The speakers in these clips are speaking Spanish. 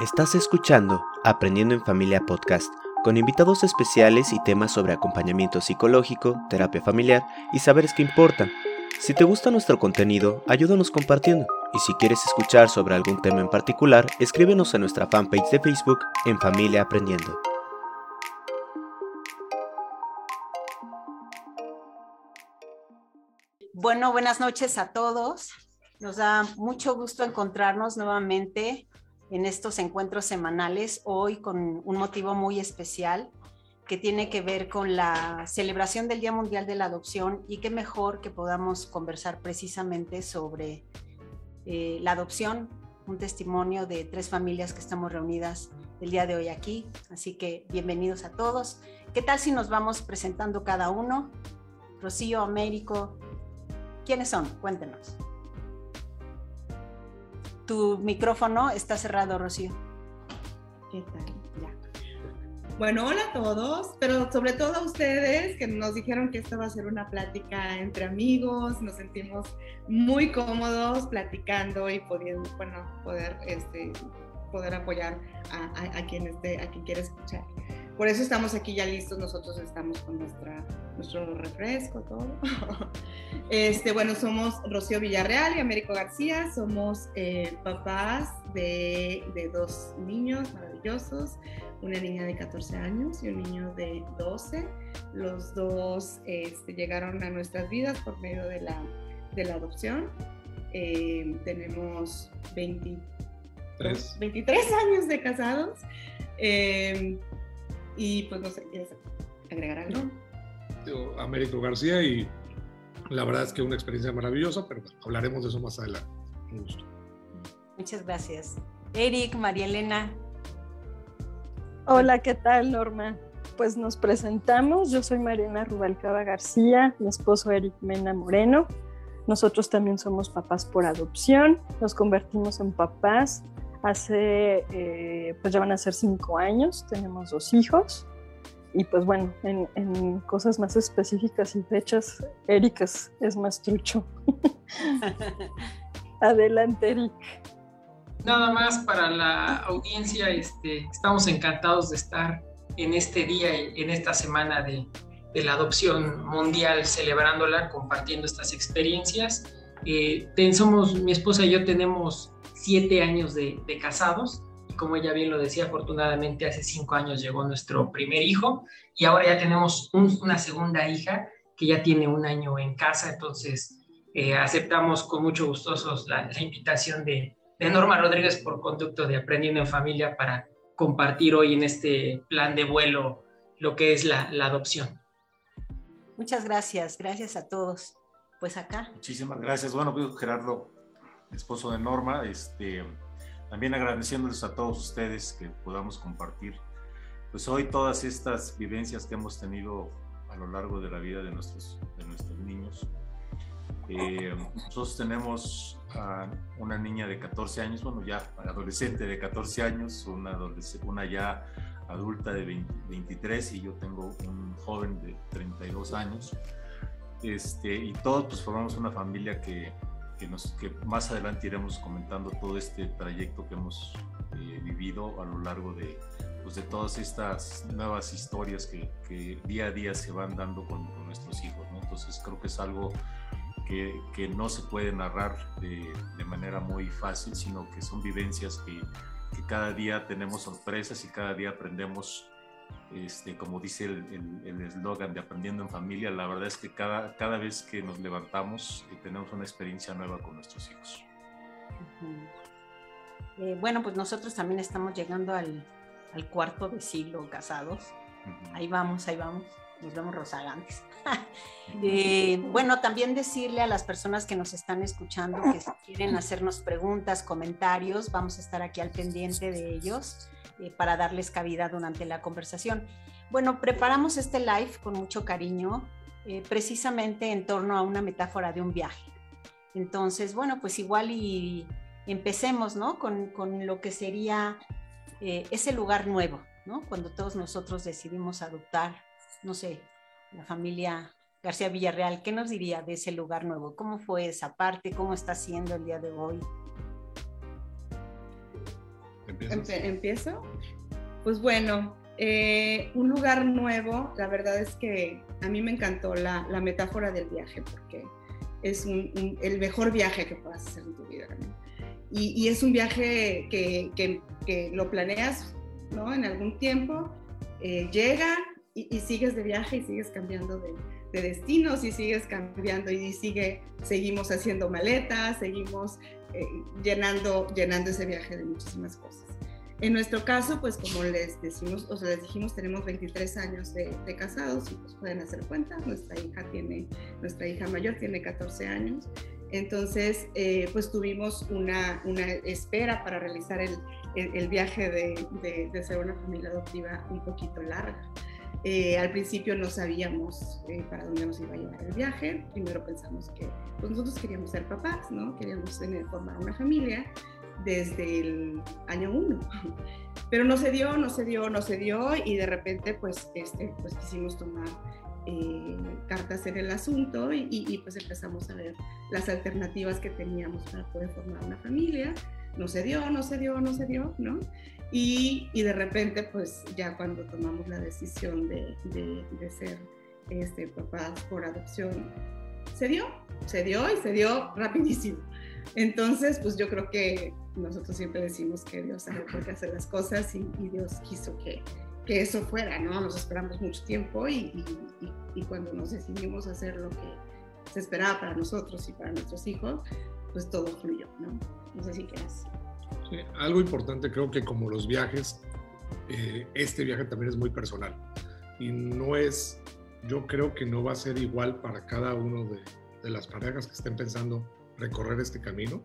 Estás escuchando Aprendiendo en Familia Podcast, con invitados especiales y temas sobre acompañamiento psicológico, terapia familiar y saberes que importan. Si te gusta nuestro contenido, ayúdanos compartiendo. Y si quieres escuchar sobre algún tema en particular, escríbenos a nuestra fanpage de Facebook en Familia Aprendiendo. Bueno, buenas noches a todos. Nos da mucho gusto encontrarnos nuevamente en estos encuentros semanales, hoy con un motivo muy especial que tiene que ver con la celebración del Día Mundial de la Adopción y qué mejor que podamos conversar precisamente sobre eh, la adopción, un testimonio de tres familias que estamos reunidas el día de hoy aquí. Así que bienvenidos a todos. ¿Qué tal si nos vamos presentando cada uno? Rocío, Américo, ¿quiénes son? Cuéntenos. Tu micrófono está cerrado, Rocío. ¿Qué tal? Ya. Bueno, hola a todos, pero sobre todo a ustedes que nos dijeron que esta va a ser una plática entre amigos, nos sentimos muy cómodos platicando y pudiendo, bueno, poder, este, poder apoyar a, a, quien esté, a quien quiera escuchar. Por eso estamos aquí ya listos, nosotros estamos con nuestra, nuestro refresco, todo. Este, bueno, somos Rocío Villarreal y Américo García, somos eh, papás de, de, dos niños maravillosos, una niña de 14 años y un niño de 12. Los dos este, llegaron a nuestras vidas por medio de la, de la adopción. Eh, tenemos 23. 23 años de casados. Eh, y pues no sé, ¿quieres agregar algo? Yo, Américo García y la verdad es que una experiencia maravillosa, pero hablaremos de eso más adelante. Un gusto. Muchas gracias. Eric, María Elena. Hola, ¿qué tal, Norma? Pues nos presentamos. Yo soy Mariana Rubalcaba García, mi esposo Eric Mena Moreno. Nosotros también somos papás por adopción. Nos convertimos en papás Hace, eh, pues ya van a ser cinco años, tenemos dos hijos. Y pues bueno, en, cosas más específicas y fechas, Eric es, más trucho. Adelante, Eric. Nada más para la audiencia, este, estamos encantados de estar en este día, en esta semana de, de la adopción mundial, celebrándola, compartiendo estas experiencias. Eh, somos, mi esposa y yo tenemos siete años de, casados y como ella bien lo decía, afortunadamente hace cinco años llegó nuestro primer hijo y ahora ya tenemos una segunda hija que ya tiene un año en casa, entonces eh, aceptamos con mucho gustosos la, invitación de, Norma Rodríguez por conducto de Aprendiendo en Familia para compartir hoy en este plan de vuelo lo que es la, la adopción. Muchas gracias, gracias a todos. Pues acá. Muchísimas gracias. Bueno, pues, Gerardo, esposo de Norma, este, también agradeciéndoles a todos ustedes que podamos compartir, pues hoy todas estas vivencias que hemos tenido a lo largo de la vida de nuestros, de nuestros niños. Eh, nosotros tenemos a una niña de 14 años, bueno, ya adolescente de 14 años, una, una ya adulta de 23 y yo tengo un joven de 32 años. Este, y todos pues formamos una familia que, que, más adelante iremos comentando todo este trayecto que hemos eh, vivido a lo largo de, pues, de todas estas nuevas historias que, día a día se van dando con, nuestros hijos. Entonces creo que es algo que, no se puede narrar de, de, manera muy fácil, sino que son vivencias que, que cada día tenemos sorpresas y cada día aprendemos este, como dice el eslogan de Aprendiendo en Familia, la verdad es que cada, cada vez que nos levantamos y tenemos una experiencia nueva con nuestros hijos. eh, bueno, pues nosotros también estamos llegando al, al cuarto de siglo casados. Ahí vamos, ahí vamos. Nos vemos rozagantes. eh, bueno, también decirle a las personas que nos están escuchando que si quieren hacernos preguntas, comentarios, vamos a estar aquí al pendiente de ellos. Eh, para darles cabida durante la conversación. Bueno, preparamos este live con mucho cariño, eh, precisamente en torno a una metáfora de un viaje. Entonces, bueno, pues igual y empecemos, ¿no? Con, con lo que sería ese lugar nuevo, ¿no? Cuando todos nosotros decidimos adoptar, no sé, la familia García Villarreal, ¿qué nos diría de ese lugar nuevo? ¿Cómo fue esa parte? ¿Cómo está siendo el día de hoy? ¿Empiezo? Pues bueno, eh, un lugar nuevo, la verdad es que a mí me encantó la, la metáfora del viaje, porque es un, el mejor viaje que puedas hacer en tu vida. Y, y, es un viaje que, que, que, lo planeas ¿no? en algún tiempo, eh, llega y, y, sigues de viaje y sigues cambiando de, de, destinos y sigues cambiando y sigue, seguimos haciendo maletas, seguimos eh, llenando, llenando ese viaje de muchísimas cosas. En nuestro caso, pues como les decimos, o sea, les dijimos, tenemos 23 años de, de, casados y pues pueden hacer cuenta, nuestra hija tiene, nuestra hija mayor tiene 14 años, entonces eh, pues tuvimos una, una, espera para realizar el, el, el viaje de, de, de, ser una familia adoptiva un poquito larga. Eh, al principio no sabíamos eh, para dónde nos iba a llevar el viaje, primero pensamos que pues nosotros queríamos ser papás, ¿no? Queríamos tener, formar una familia, desde el año uno. Pero no se dio, no se dio, no se dio y de repente pues, este, pues quisimos tomar eh, cartas en el asunto y, y, pues empezamos a ver las alternativas que teníamos para poder formar una familia. No se dio, no se dio, no se dio, ¿no? Y, y de repente pues ya cuando tomamos la decisión de, de, ser este, papás por adopción, se dio, se dio y se dio rapidísimo. Entonces, pues yo creo que nosotros siempre decimos que Dios sabe por qué hacer las cosas y, y Dios quiso que, que, eso fuera, ¿no? Nos esperamos mucho tiempo y, y, y, cuando nos decidimos hacer lo que se esperaba para nosotros y para nuestros hijos, pues todo fluyó, ¿no? No sé si quieres. Sí, algo importante, creo que como los viajes, eh, este viaje también es muy personal y no es, yo creo que no va a ser igual para cada uno de, de las parejas que estén pensando recorrer este camino.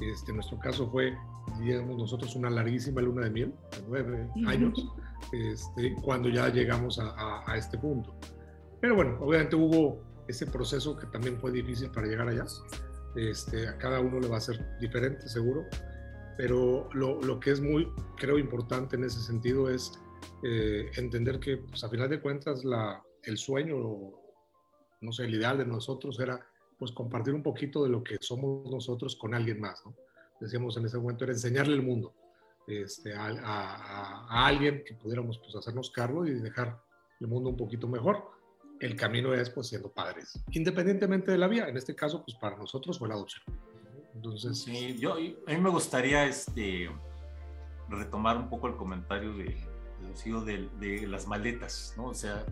Este, en nuestro caso fue, digamos, nosotros una larguísima luna de miel, de nueve años, este, cuando ya llegamos a, a, a, este punto. Pero bueno, obviamente hubo ese proceso que también fue difícil para llegar allá. Este, a cada uno le va a ser diferente, seguro. Pero lo, lo que es muy, creo, importante en ese sentido es eh, entender que, pues, a final de cuentas, la, el sueño, no sé, el ideal de nosotros era pues compartir un poquito de lo que somos nosotros con alguien más, ¿no? Decíamos en ese momento, era enseñarle el mundo este, a, a, a, alguien que pudiéramos pues hacernos cargo y dejar el mundo un poquito mejor. El camino es pues siendo padres, independientemente de la vía. En este caso, pues para nosotros fue la adopción. Entonces... Sí, yo, a mí me gustaría este, retomar un poco el comentario de, de, de las maletas, ¿no? O sea,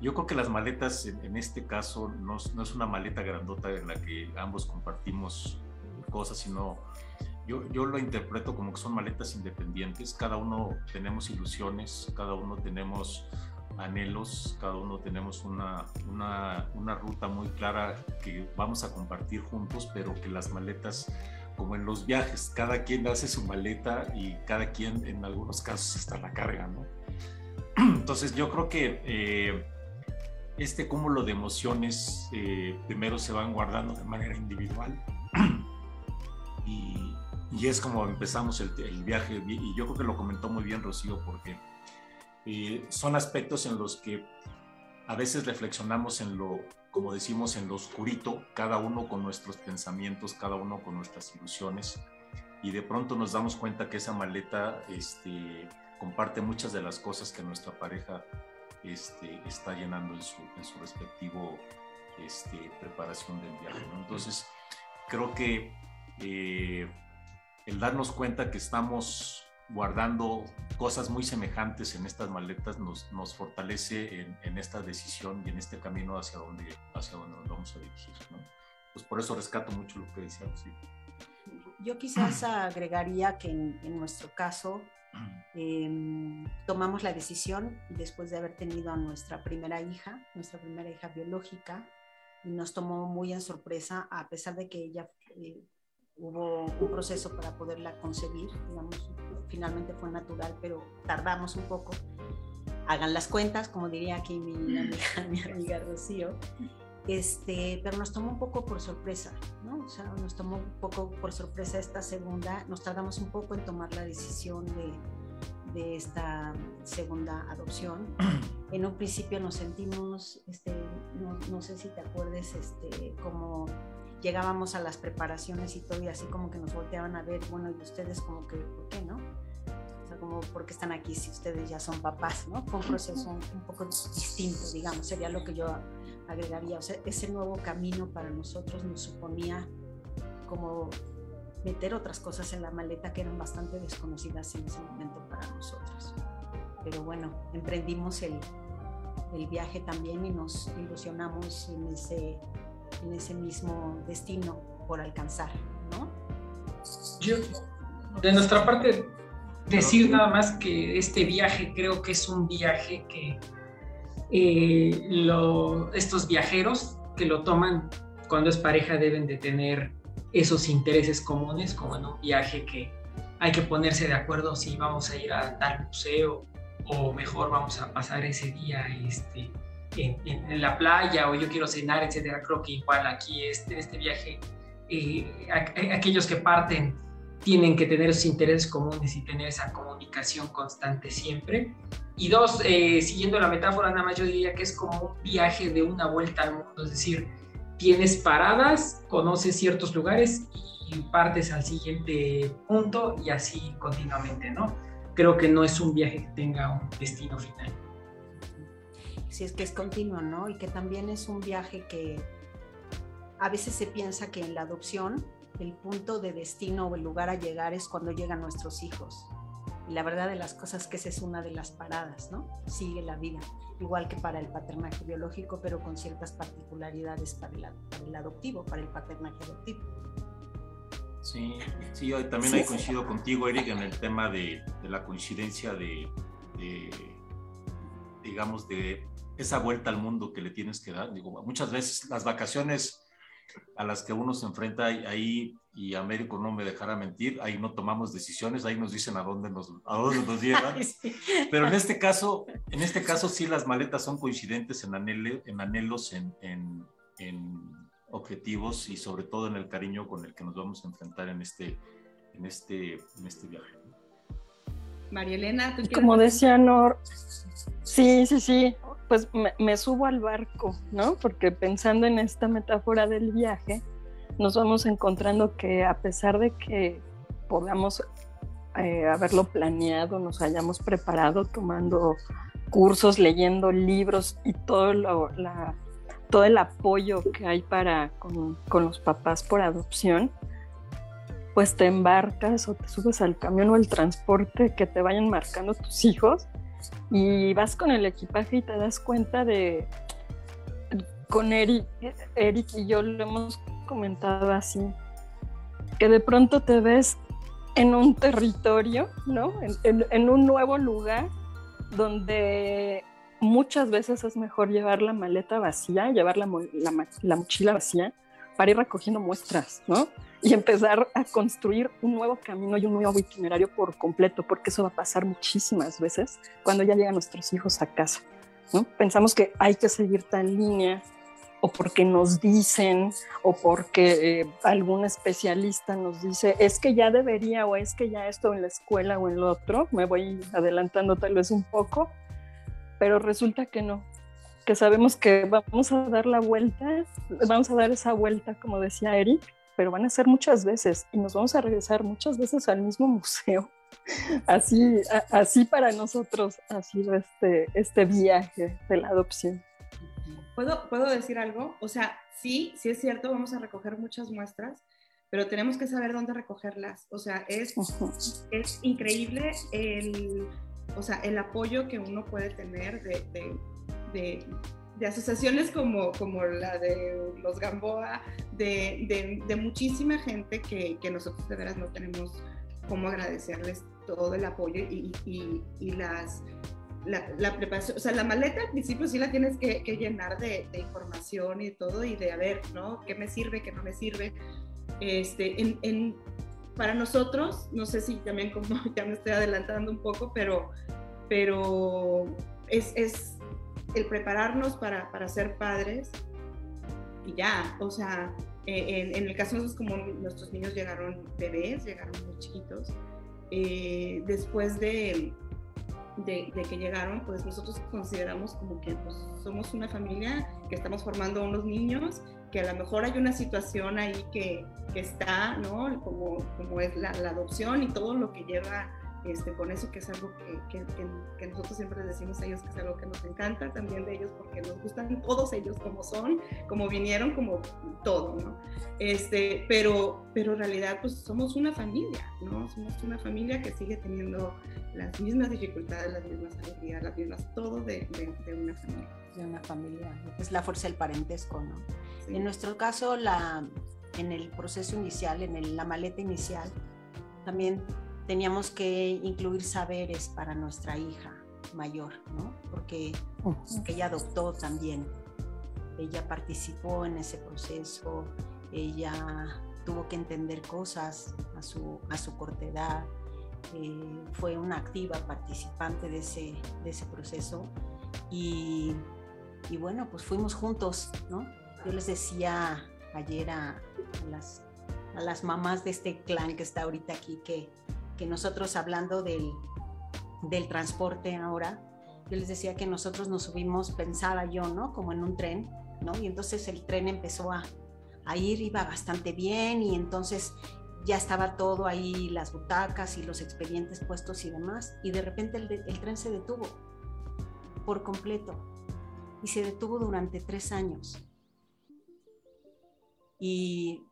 yo creo que las maletas en, en este caso no, no, es una maleta grandota en la que ambos compartimos cosas, sino yo, yo lo interpreto como que son maletas independientes. Cada uno tenemos ilusiones, cada uno tenemos anhelos, cada uno tenemos una, una, una ruta muy clara que vamos a compartir juntos, pero que las maletas como en los viajes, cada quien hace su maleta y cada quien en algunos casos está la carga, ¿no? Entonces yo creo que eh, este cúmulo de emociones eh, primero se van guardando de manera individual y, y es como empezamos el, el, viaje y yo creo que lo comentó muy bien Rocío porque eh, son aspectos en los que a veces reflexionamos en lo, como decimos, en lo oscurito, cada uno con nuestros pensamientos, cada uno con nuestras ilusiones y de pronto nos damos cuenta que esa maleta este, comparte muchas de las cosas que nuestra pareja este, está llenando en su, en su respectivo este, preparación del viaje. ¿no? Entonces, creo que eh, el darnos cuenta que estamos guardando cosas muy semejantes en estas maletas nos, nos fortalece en, en, esta decisión y en este camino hacia donde, hacia donde nos vamos a dirigir. ¿no? Pues por eso rescato mucho lo que decía sí. Yo quizás agregaría que en, en nuestro caso eh, tomamos la decisión después de haber tenido a nuestra primera hija, nuestra primera hija biológica, y nos tomó muy en sorpresa, a pesar de que ella eh, hubo un proceso para poderla concebir, digamos, finalmente fue natural, pero tardamos un poco. Hagan las cuentas, como diría aquí mi amiga, mi amiga Rocío, este, pero nos tomó un poco por sorpresa, ¿no? O sea, nos tomó un poco por sorpresa esta segunda, nos tardamos un poco en tomar la decisión de, de esta segunda adopción. En un principio nos sentimos, este, no, no, sé si te acuerdes, este, como llegábamos a las preparaciones y todo y así como que nos volteaban a ver, bueno, y ustedes como que, ¿por qué no? sea, como, ¿por qué están aquí si ustedes ya son papás, no? Fue un proceso un, poco distinto, digamos, sería lo que yo agregaría. O sea, ese nuevo camino para nosotros nos suponía como meter otras cosas en la maleta que eran bastante desconocidas en ese momento para nosotros. Pero bueno, emprendimos el, el viaje también y nos ilusionamos en ese, en ese mismo destino por alcanzar, ¿no? Yo, de nuestra parte, decir nada más que este viaje creo que es un viaje que eh, estos viajeros que lo toman cuando es pareja deben de tener esos intereses comunes, como en un viaje que hay que ponerse de acuerdo si vamos a ir a tal museo o mejor vamos a pasar ese día este, en, la playa o yo quiero cenar, etcétera. Creo que igual aquí este, este viaje, eh, aquellos que parten tienen que tener esos intereses comunes y tener esa comunicación constante siempre. Y dos, eh, siguiendo la metáfora, nada más yo diría que es como un viaje de una vuelta al mundo, es decir, tienes paradas, conoces ciertos lugares y partes al siguiente punto y así continuamente, ¿no? Creo que no es un viaje que tenga un destino final. Sí, es que es continuo, ¿no? Y que también es un viaje que a veces se piensa que en la adopción el punto de destino o el lugar a llegar es cuando llegan nuestros hijos. Y la verdad de las cosas que esa es una de las paradas, ¿no? Sigue la vida, igual que para el paternaje biológico, pero con ciertas particularidades para el, adoptivo, para el paternaje adoptivo. Sí, sí, también ahí coincido contigo, Eric, en el tema de, la coincidencia de, digamos, de esa vuelta al mundo que le tienes que dar. Digo, muchas veces las vacaciones a las que uno se enfrenta ahí, y Américo no me dejará mentir, ahí no tomamos decisiones, ahí nos dicen a dónde nos, a dónde nos llevan. Pero en este caso, en este caso sí las maletas son coincidentes en, en anhelos, en, en, en, objetivos y sobre todo en el cariño con el que nos vamos a enfrentar en este, en este, en este viaje. María Elena, Como decía Nor, sí, sí, sí, pues me, subo al barco, ¿no? Porque pensando en esta metáfora del viaje, nos vamos encontrando que a pesar de que podamos eh, haberlo planeado, nos hayamos preparado tomando cursos, leyendo libros y todo, todo el apoyo que hay para con, con los papás por adopción, pues te embarcas o te subes al camión o el transporte que te vayan marcando tus hijos y vas con el equipaje y te das cuenta de, con Eric, Eric y yo lo hemos comentado así, que de pronto te ves en un territorio, ¿no? En, un nuevo lugar donde muchas veces es mejor llevar la maleta vacía, llevar la, la mochila vacía para ir recogiendo muestras, ¿no? y empezar a construir un nuevo camino y un nuevo itinerario por completo, porque eso va a pasar muchísimas veces cuando ya llegan nuestros hijos a casa. ¿no? Pensamos que hay que seguir tal línea o porque nos dicen o porque eh, algún especialista nos dice, es que ya debería o es que ya esto en la escuela o en lo otro, me voy adelantando tal vez un poco, pero resulta que no, que sabemos que vamos a dar la vuelta, vamos a dar esa vuelta, como decía Eric, pero van a ser muchas veces y nos vamos a regresar muchas veces al mismo museo. Así, así para nosotros ha sido este, este viaje de la adopción. ¿Puedo, ¿Puedo decir algo? O sea, sí, sí es cierto, vamos a recoger muchas muestras, pero tenemos que saber dónde recogerlas. O sea, es, es increíble el, o sea, el apoyo que uno puede tener de, de, de de asociaciones como, como la de los Gamboa, de, de, muchísima gente que, que, nosotros de veras no tenemos cómo agradecerles todo el apoyo y, y, y las, la, la, preparación, o sea, la maleta al principio sí la tienes que, que llenar de, de, información y todo y de a ver, ¿no? ¿Qué me sirve, qué no me sirve? Este, en, en, para nosotros, no sé si también como ya me estoy adelantando un poco, pero, pero es, es el prepararnos para, para ser padres y ya, o sea, eh, en, el caso de nosotros como nuestros niños llegaron bebés, llegaron muy chiquitos, eh, después de, de, que llegaron, pues nosotros consideramos como que pues, somos una familia que estamos formando unos niños, que a lo mejor hay una situación ahí que, que está, ¿no? Como, como es la, la, adopción y todo lo que lleva este, con eso que es algo que, que, nosotros siempre les decimos a ellos que es algo que nos encanta también de ellos porque nos gustan todos ellos como son, como vinieron, como todo, ¿no? Este, pero, pero en realidad pues somos una familia, ¿no? Somos una familia que sigue teniendo las mismas dificultades, las mismas alegrías, las mismas, todo de, de, una familia. De una familia, es la fuerza del parentesco, ¿no? En nuestro caso, la, en el proceso inicial, en la maleta inicial, también teníamos que incluir saberes para nuestra hija mayor, ¿no? Porque, ella adoptó también, ella participó en ese proceso, ella tuvo que entender cosas a su, a su corta edad, eh, fue una activa participante de ese, de ese proceso y, y, bueno, pues fuimos juntos, ¿no? Yo les decía ayer a, las, a las mamás de este clan que está ahorita aquí que que nosotros hablando del, del transporte ahora, yo les decía que nosotros nos subimos, pensaba yo, ¿no? Como en un tren, ¿no? Y entonces el tren empezó a, a ir, iba bastante bien y entonces ya estaba todo ahí, las butacas y los expedientes puestos y demás, y de repente el, el, tren se detuvo por completo y se detuvo durante tres años. Y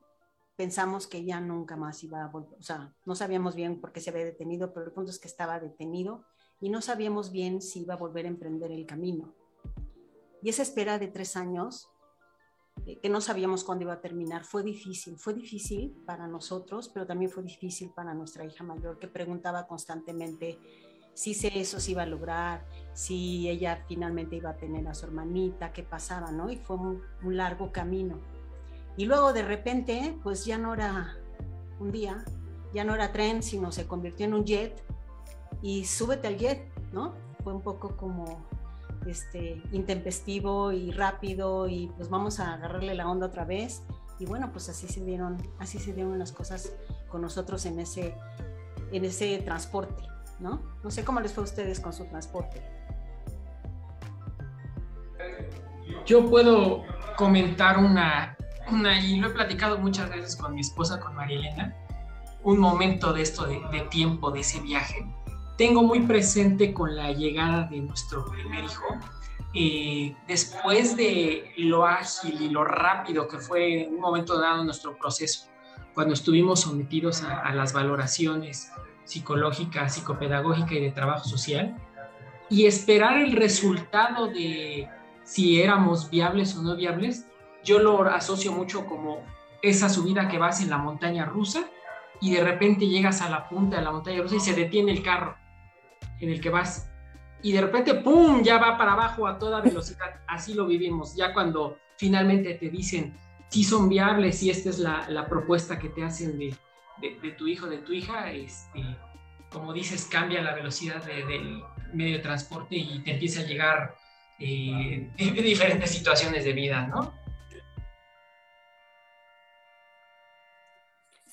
pensamos que ya nunca más iba a volver, o sea, no sabíamos bien por qué se había detenido, pero el punto es que estaba detenido y no sabíamos bien si iba a volver a emprender el camino. Y esa espera de tres años, eh, que no sabíamos cuándo iba a terminar, fue difícil, fue difícil para nosotros, pero también fue difícil para nuestra hija mayor, que preguntaba constantemente si eso se iba a lograr, si ella finalmente iba a tener a su hermanita, qué pasaba, ¿no? Y fue un, un largo camino y luego de repente, pues ya no era un día, ya no era tren, sino se convirtió en un jet y súbete al jet, ¿no? Fue un poco como este, intempestivo y rápido y pues vamos a agarrarle la onda otra vez. Y bueno, pues así se dieron, así se dieron las cosas con nosotros en ese, en ese transporte, ¿no? No sé cómo les fue a ustedes con su transporte. Yo puedo comentar una y lo he platicado muchas veces con mi esposa, con María Elena, un momento de esto de, tiempo, de ese viaje. Tengo muy presente con la llegada de nuestro primer hijo, eh, después de lo ágil y lo rápido que fue en un momento dado nuestro proceso, cuando estuvimos sometidos a, a las valoraciones psicológicas, psicopedagógicas y de trabajo social, y esperar el resultado de si éramos viables o no viables, yo lo asocio mucho como esa subida que vas en la montaña rusa y de repente llegas a la punta de la montaña rusa y se detiene el carro en el que vas. Y de repente, ¡pum!, ya va para abajo a toda velocidad. Así lo vivimos. Ya cuando finalmente te dicen si son viables y esta es la, propuesta que te hacen de, tu hijo, de tu hija, este, como dices, cambia la velocidad del medio de transporte y te empieza a llegar eh, diferentes situaciones de vida, ¿no?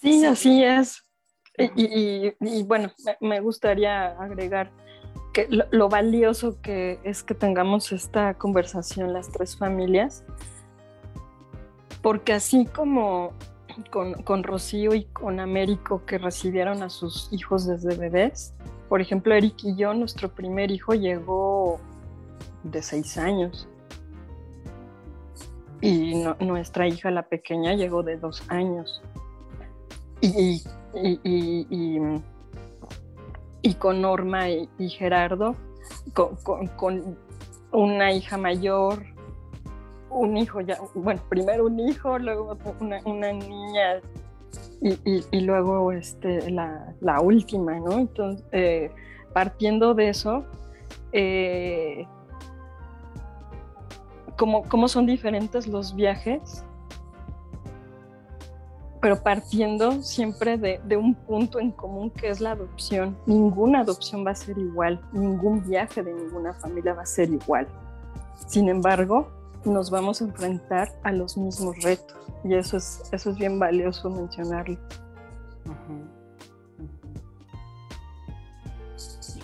Sí, así es. Y, bueno, me gustaría agregar que lo, valioso que es que tengamos esta conversación las tres familias, porque así como con, con, Rocío y con Américo que recibieron a sus hijos desde bebés, por ejemplo, Eric y yo, nuestro primer hijo llegó de seis años. Y nuestra hija, la pequeña, llegó de dos años y, y, con Norma y, Gerardo, con, una hija mayor, un hijo ya, bueno, primero un hijo, luego una, niña y, luego este, la, última, ¿no? Entonces, eh, partiendo de eso, eh, como son diferentes los viajes, pero partiendo siempre de, un punto en común que es la adopción. Ninguna adopción va a ser igual, ningún viaje de ninguna familia va a ser igual. Sin embargo, nos vamos a enfrentar a los mismos retos y eso es, eso es bien valioso mencionarlo.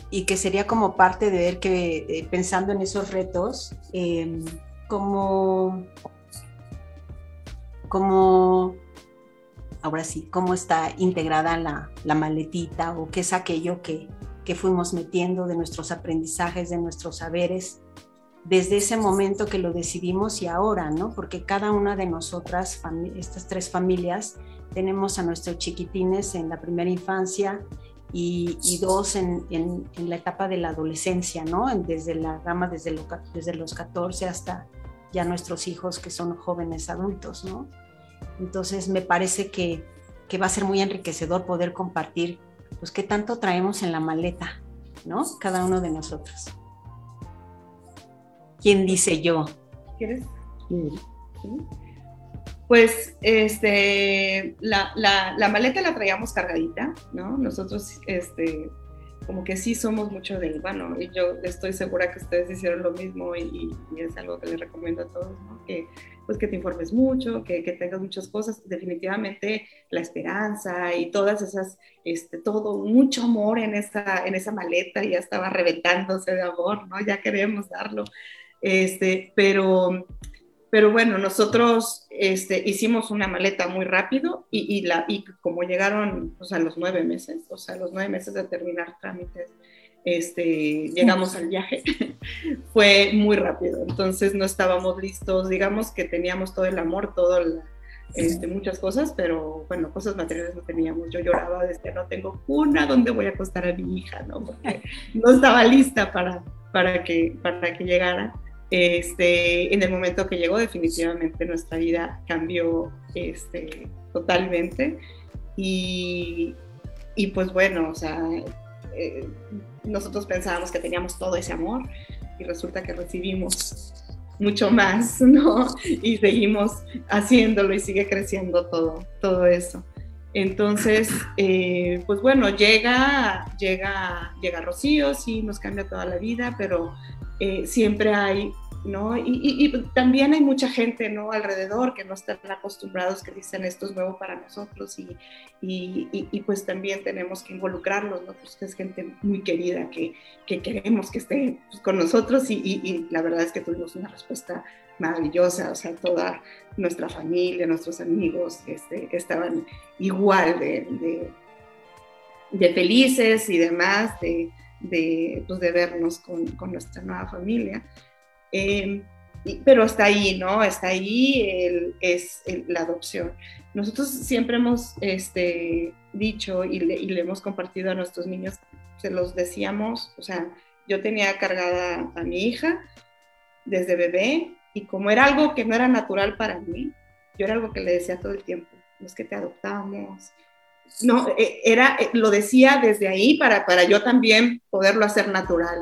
Y que sería como parte de ver que eh, pensando en esos retos, em, como, como ahora sí, cómo está integrada la, maletita o qué es aquello que, que fuimos metiendo, de nuestros aprendizajes, de nuestros saberes, desde ese momento que lo decidimos y ahora, ¿no? Porque cada una de nosotras, estas tres familias, tenemos a nuestros chiquitines en la primera infancia y, dos en, la etapa de la adolescencia, ¿no? Desde la gama, desde, desde los 14 hasta ya nuestros hijos que son jóvenes adultos, ¿no? Entonces me parece que, que va a ser muy enriquecedor poder compartir, pues, qué tanto traemos en la maleta, ¿no? Cada uno de nosotros. ¿Quién dice yo? ¿Quieres? Pues este, la, la, maleta la traíamos cargadita, ¿no? Nosotros, este, como que sí somos mucho de, bueno, y yo estoy segura que ustedes hicieron lo mismo y, es algo que les recomiendo a todos, ¿no? Que, pues que te informes mucho, que, que, tengas muchas cosas, definitivamente la esperanza y todas esas, este, todo, mucho amor en esa, en esa maleta, ya estaba reventándose de amor, ¿no? Ya queremos darlo, este, pero, pero bueno, nosotros este, hicimos una maleta muy rápido y, y, la, y como llegaron a los nueve meses, o sea, los nueve meses de terminar trámites, este, llegamos al viaje, fue muy rápido, entonces no estábamos listos, digamos que teníamos todo el amor, todo este, muchas cosas, pero bueno, cosas materiales no teníamos. Yo lloraba desde no tengo una donde voy a acostar a mi hija, ¿no? Porque no estaba lista para, para, que, para que llegara. Este, en el momento que llegó, definitivamente nuestra vida cambió este, totalmente. Y, y pues bueno, o sea, eh, nosotros pensábamos que teníamos todo ese amor y resulta que recibimos mucho más, ¿no? Y seguimos haciéndolo y sigue creciendo todo, todo eso. Entonces, eh, pues bueno, llega, llega, llega Rocío, sí, nos cambia toda la vida, pero eh, siempre hay, ¿no? Y, también hay mucha gente, ¿no? Alrededor que no están acostumbrados, que dicen esto es nuevo para nosotros y, y pues también tenemos que involucrarlos, ¿no? Pues es gente muy querida que, que queremos que esté pues, con nosotros y, la verdad es que tuvimos una respuesta maravillosa, o sea, toda nuestra familia, nuestros amigos este, estaban igual de, de, de felices y demás, de de, pues, de vernos con, nuestra nueva familia. Em, pero está ahí, ¿no? Está ahí es la adopción. Nosotros siempre hemos este, dicho y le, hemos compartido a nuestros niños, se los decíamos, o sea, yo tenía cargada a mi hija desde bebé y como era algo que no era natural para mí, yo era algo que le decía todo el tiempo, es que te adoptamos, no, eh, era, eh, lo decía desde ahí para, para yo también poderlo hacer natural.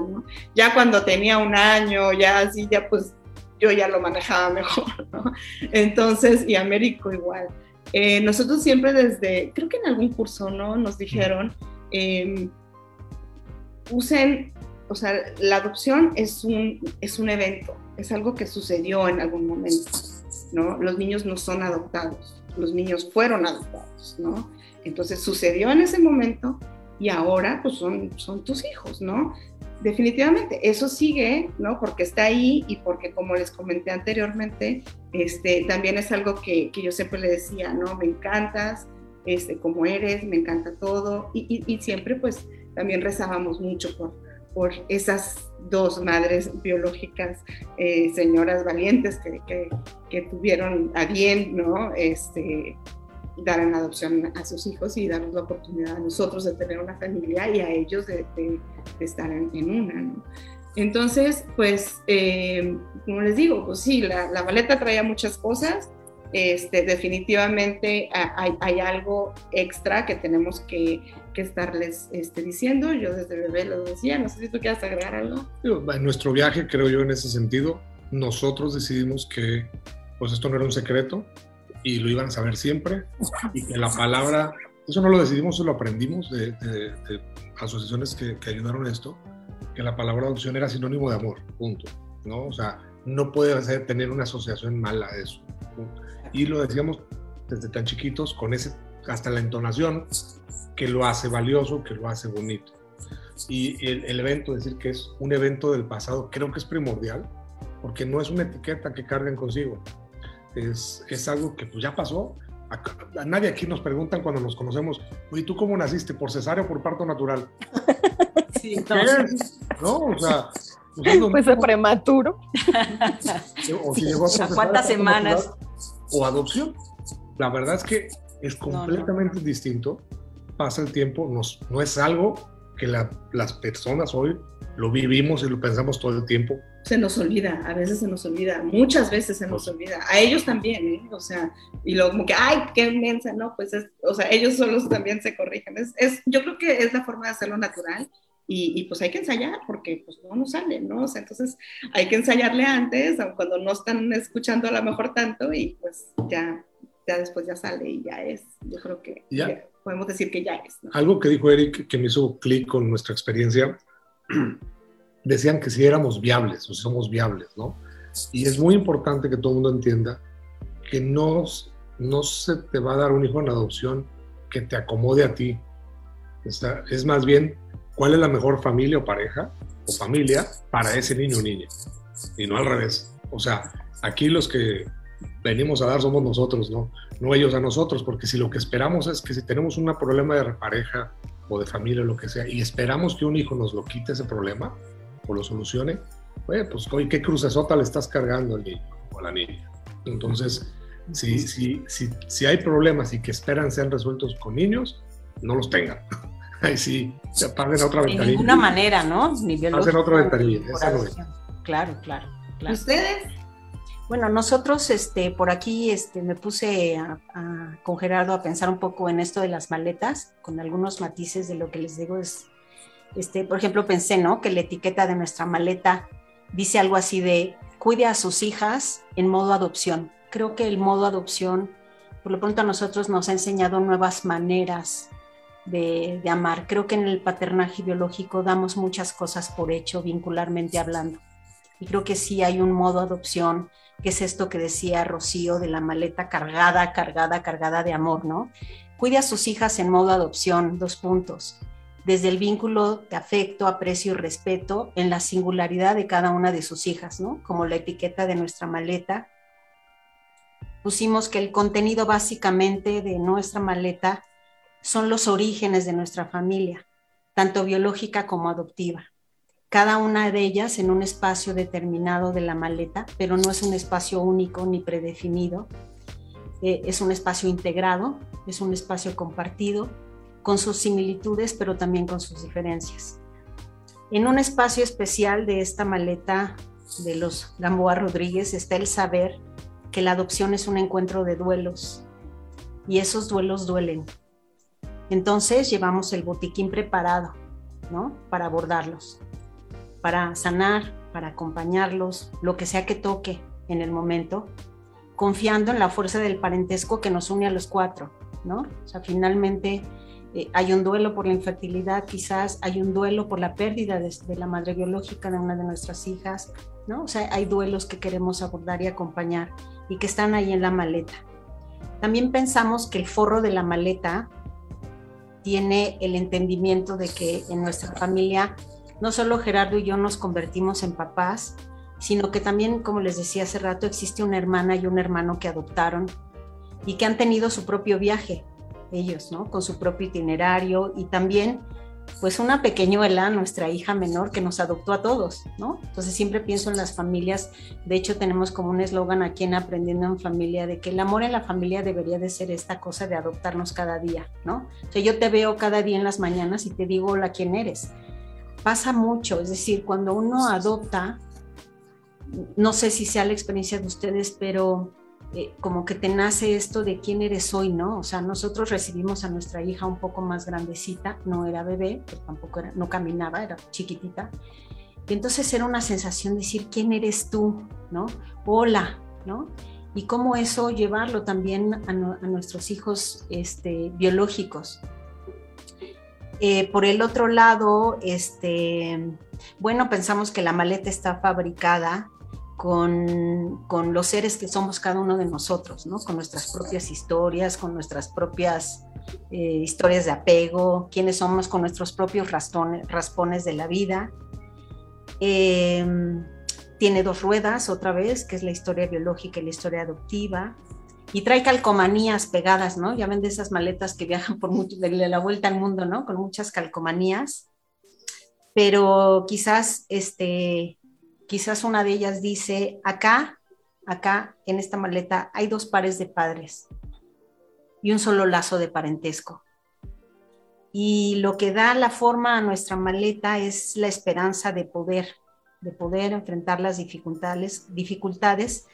Ya cuando tenía un año, ya así, ya pues yo ya lo manejaba mejor, ¿no? Entonces, y Américo igual. Eh, nosotros siempre desde, creo que en algún curso, ¿no? Nos dijeron, em, usen, o sea, la adopción es un, es un evento, es algo que sucedió en algún momento, ¿no? Los niños no son adoptados, los niños fueron adoptados, ¿no? Entonces sucedió en ese momento y ahora pues son, son tus hijos, ¿no? Definitivamente, eso sigue, ¿no? Porque está ahí y porque como les comenté anteriormente, este, también es algo que, que yo siempre le decía, ¿no? Me encantas, este, como eres, me encanta todo y, y, siempre pues también rezábamos mucho por, por esas dos madres biológicas, eh, señoras valientes que, que, que, tuvieron a bien, ¿no? Este, dar en adopción a sus hijos y darnos la oportunidad a nosotros de tener una familia y a ellos de, estar en, una. Entonces, pues, eh, como les digo, pues sí, la, la, maleta traía muchas cosas. Este, definitivamente hay, hay algo extra que tenemos que, que estarles este, diciendo. Yo desde bebé lo decía, no sé si tú quieres agregar algo. En nuestro viaje, creo yo, en ese sentido, nosotros decidimos que pues esto no era un secreto, y lo iban a saber siempre y que la palabra, eso no lo decidimos, lo aprendimos de, asociaciones que, que, ayudaron a esto, que la palabra adopción era sinónimo de amor, punto, ¿no? O sea, no puede ser, tener una asociación mala a eso. Y lo decíamos desde tan chiquitos con ese, hasta la entonación que lo hace valioso, que lo hace bonito. Y el, el evento, decir que es un evento del pasado, creo que es primordial, porque no es una etiqueta que carguen consigo es, es algo que pues ya pasó. A, nadie aquí nos preguntan cuando nos conocemos, oye, ¿tú cómo naciste? ¿Por cesárea o por parto natural? Sí, ¿No? O sea, pues es prematuro. O si llegó a ¿Cuántas semanas? O adopción. La verdad es que es completamente distinto. Pasa el tiempo, nos, no es algo que las personas hoy lo vivimos y lo pensamos todo el tiempo. Se nos olvida, a veces se nos olvida, muchas veces se nos olvida, a ellos también, ¿eh? O sea, y luego como que, ay, qué inmensa, ¿no? Pues es, o sea, ellos solos también se corrigen. Es, es, yo creo que es la forma de hacerlo natural y, y, pues hay que ensayar porque pues no nos sale, ¿no? O sea, entonces hay que ensayarle antes, aun cuando no están escuchando a lo mejor tanto y pues ya, ya después ya sale y ya es. Yo creo que ya. podemos decir que ya es. ¿no? Algo que dijo Eric que me hizo clic con nuestra experiencia decían que si éramos viables o si somos viables, ¿no? Y es muy importante que todo el mundo entienda que no, no se te va a dar un hijo en adopción que te acomode a ti. es más bien cuál es la mejor familia o pareja o familia para ese niño o niña. Y no al revés. O sea, aquí los que venimos a dar somos nosotros, ¿no? No ellos a nosotros, porque si lo que esperamos es que si tenemos un problema de pareja o de familia o lo que sea, y esperamos que un hijo nos lo quite ese problema o lo solucione, pues oye, ¿qué crucesota le estás cargando al niño o a la niña? Entonces, si, si, si, si hay problemas y que esperan sean resueltos con niños, no los tengan. Ahí sí, se apaguen otra ventanilla. De ninguna manera, ¿no? Ni Hacen otra ventanilla, Claro, claro, claro. ¿Ustedes? Bueno, nosotros este, por aquí este, me puse con Gerardo a pensar un poco en esto de las maletas, con algunos matices de lo que les digo es, este, por ejemplo, pensé, ¿no? Que la etiqueta de nuestra maleta dice algo así de cuide a sus hijas en modo adopción. Creo que el modo adopción, por lo pronto a nosotros nos ha enseñado nuevas maneras de, de amar. Creo que en el paternaje biológico damos muchas cosas por hecho, vincularmente hablando. Y creo que sí hay un modo adopción que es esto que decía Rocío de la maleta cargada, cargada, cargada de amor, ¿no? Cuide a sus hijas en modo adopción, dos puntos. Desde el vínculo de afecto, aprecio y respeto en la singularidad de cada una de sus hijas, ¿no? Como la etiqueta de nuestra maleta. Pusimos que el contenido básicamente de nuestra maleta son los orígenes de nuestra familia, tanto biológica como adoptiva cada una de ellas en un espacio determinado de la maleta, pero no es un espacio único ni predefinido. Eh, es un espacio integrado, es un espacio compartido, con sus similitudes, pero también con sus diferencias. En un espacio especial de esta maleta de los Gamboa Rodríguez está el saber que la adopción es un encuentro de duelos y esos duelos duelen. Entonces llevamos el botiquín preparado, ¿no? Para abordarlos para sanar, para acompañarlos, lo que sea que toque en el momento, confiando en la fuerza del parentesco que nos une a los cuatro, ¿no? O sea, finalmente eh, hay un duelo por la infertilidad, quizás hay un duelo por la pérdida de, de, la madre biológica de una de nuestras hijas, ¿no? O sea, hay duelos que queremos abordar y acompañar y que están ahí en la maleta. También pensamos que el forro de la maleta tiene el entendimiento de que en nuestra familia no solo Gerardo y yo nos convertimos en papás, sino que también, como les decía hace rato, existe una hermana y un hermano que adoptaron y que han tenido su propio viaje, ellos, ¿no? Con su propio itinerario y también, pues, una pequeñuela, nuestra hija menor, que nos adoptó a todos, ¿no? Entonces siempre pienso en las familias, de hecho tenemos como un eslogan aquí en Aprendiendo en Familia, de que el amor en la familia debería de ser esta cosa de adoptarnos cada día, ¿no? O sea, yo te veo cada día en las mañanas y te digo, hola, ¿quién eres? Pasa mucho, es decir, cuando uno adopta, no sé si sea la experiencia de ustedes, pero eh, como que te nace esto de quién eres hoy, ¿no? O sea, nosotros recibimos a nuestra hija un poco más grandecita, no era bebé, pero tampoco era, no caminaba, era chiquitita. Y entonces era una sensación de decir, ¿quién eres tú? ¿No? Hola, ¿no? Y cómo eso llevarlo también a, a nuestros hijos este, biológicos. Eh, por el otro lado, este, bueno, pensamos que la maleta está fabricada con, con, los seres que somos cada uno de nosotros, ¿no? Con nuestras propias historias, con nuestras propias eh, historias de apego, quiénes somos con nuestros propios raspones de la vida. Em, tiene dos ruedas, otra vez, que es la historia biológica y la historia adoptiva y trae calcomanías pegadas, ¿no? Ya ven de esas maletas que viajan por mucho, de la vuelta al mundo, ¿no? Con muchas calcomanías. pero quizás, este, quizás una de ellas dice, acá, acá, en esta maleta, hay dos pares de padres y un solo lazo de parentesco. Y lo que da la forma a nuestra maleta es la esperanza de poder, de poder enfrentar las dificultades, dificultades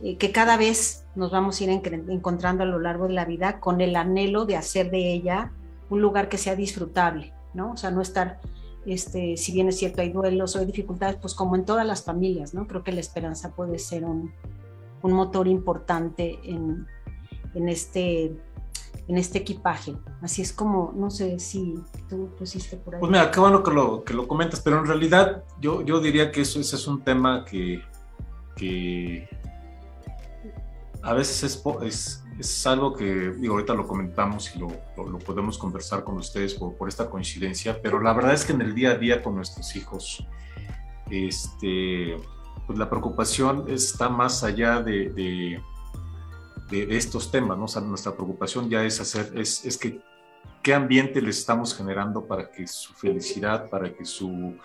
eh, que cada vez nos vamos a ir encontrando a lo largo de la vida con el anhelo de hacer de ella un lugar que sea disfrutable, ¿no? O sea, no estar, este, si bien es cierto, hay duelos o hay dificultades, pues como en todas las familias, ¿no? Creo que la esperanza puede ser un, un motor importante en, en este en este equipaje. Así es como, no sé si tú pusiste por ahí. Pues mira, qué bueno que lo, que lo comentas, pero en realidad yo, yo diría que eso ese es un tema que, que a veces es, es, es, algo que, digo, ahorita lo comentamos y lo, lo, podemos conversar con ustedes por, esta coincidencia, pero la verdad es que en el día a día con nuestros hijos, este, pues la preocupación está más allá de, de estos temas, ¿no? Nuestra preocupación ya es hacer, es, es que qué ambiente les estamos generando para que su felicidad, para que su,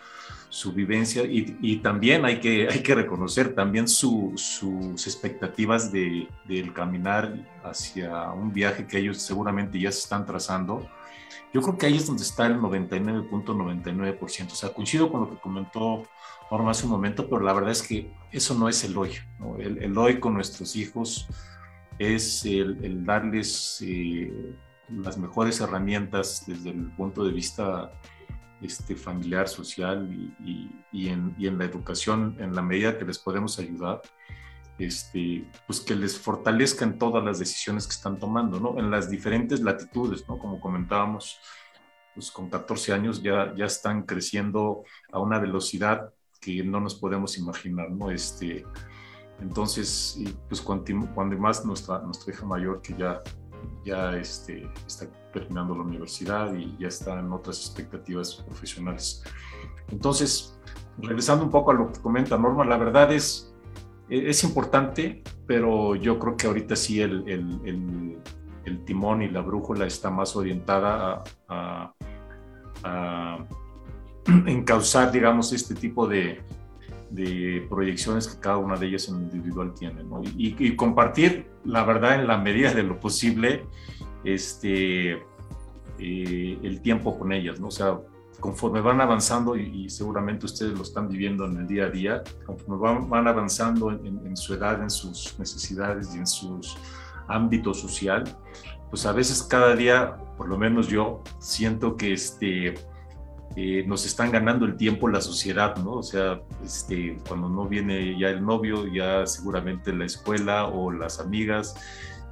su vivencia y, también hay que, hay que reconocer también su, sus expectativas de, del caminar hacia un viaje que ellos seguramente ya se están trazando. Yo creo que ahí es donde está el 99.99%. O sea, coincido con lo que comentó Norma hace un momento, pero la verdad es que eso no es el hoy. El, el hoy con nuestros hijos, es el, darles eh, las mejores herramientas desde el punto de vista este, familiar, social y, y, en, y, en, la educación, en la medida que les podemos ayudar, este, pues que les fortalezcan todas las decisiones que están tomando, ¿no? En las diferentes latitudes, ¿no? Como comentábamos, pues con 14 años ya, ya están creciendo a una velocidad que no nos podemos imaginar, ¿no? Este, entonces, pues cuando, más nuestra, nuestra hija mayor que ya, ya este, está terminando la universidad y ya está en otras expectativas profesionales. Entonces, regresando un poco a lo que comenta Norma, la verdad es, e, es importante, pero yo creo que ahorita sí el, el, timón y la brújula está más orientada a encauzar, digamos, este tipo de, de proyecciones que cada una de ellas en individual tiene, ¿no? y, compartir, la verdad, en la medida de lo posible, este, eh, el tiempo con ellas, ¿no? O sea, conforme van avanzando, y, seguramente ustedes lo están viviendo en el día a día, conforme van, van avanzando en, en, su edad, en sus necesidades y en su ámbito social, pues a veces cada día, por lo menos yo, siento que este, eh, nos están ganando el tiempo la sociedad, ¿no? O sea, este, cuando no viene ya el novio, ya seguramente la escuela o las amigas.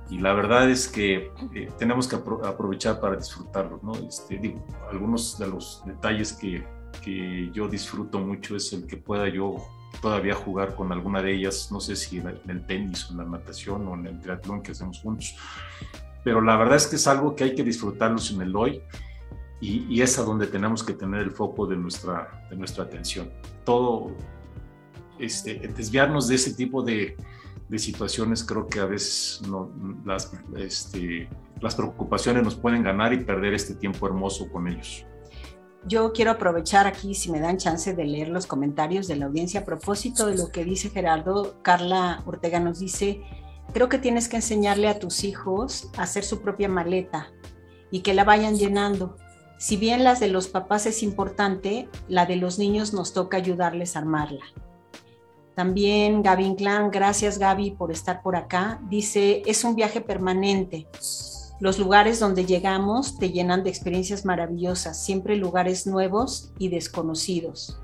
Y la verdad es que eh, tenemos que aprovechar para disfrutarlo, ¿no? Este, digo, algunos de los detalles que, que yo disfruto mucho es el que pueda yo todavía jugar con alguna de ellas, no sé si en el tenis o en la natación o en el triatlón que hacemos juntos, pero la verdad es que es algo que hay que disfrutarlos en el hoy y, es a donde tenemos que tener el foco de nuestra, de nuestra atención. Todo, este, desviarnos de ese tipo de, de situaciones, creo que a veces las, este, las preocupaciones nos pueden ganar y perder este tiempo hermoso con ellos. Yo quiero aprovechar aquí, si me dan chance de leer los comentarios de la audiencia a propósito de lo que dice Gerardo. Carla Ortega nos dice, creo que tienes que enseñarle a tus hijos a hacer su propia maleta y que la vayan llenando si bien las de los papás es importante, la de los niños nos toca ayudarles a armarla. También Gaby Inclán, gracias Gaby por estar por acá, dice, es un viaje permanente. Los lugares donde llegamos te llenan de experiencias maravillosas, siempre lugares nuevos y desconocidos.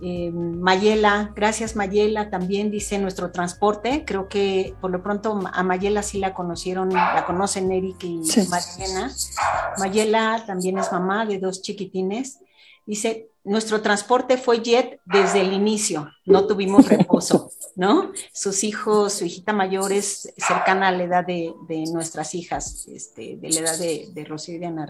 Eh, Mayela, gracias Mayela, también dice nuestro transporte, creo que por lo pronto a Mayela sí la conocieron, la conocen Eric y sí. Mayela también es mamá de dos chiquitines. Dice, nuestro transporte fue jet desde el inicio, no tuvimos reposo, ¿no? Sus hijos, su hijita mayor es cercana a la edad de, de nuestras hijas, este, de la edad de, de Rocío y de Ana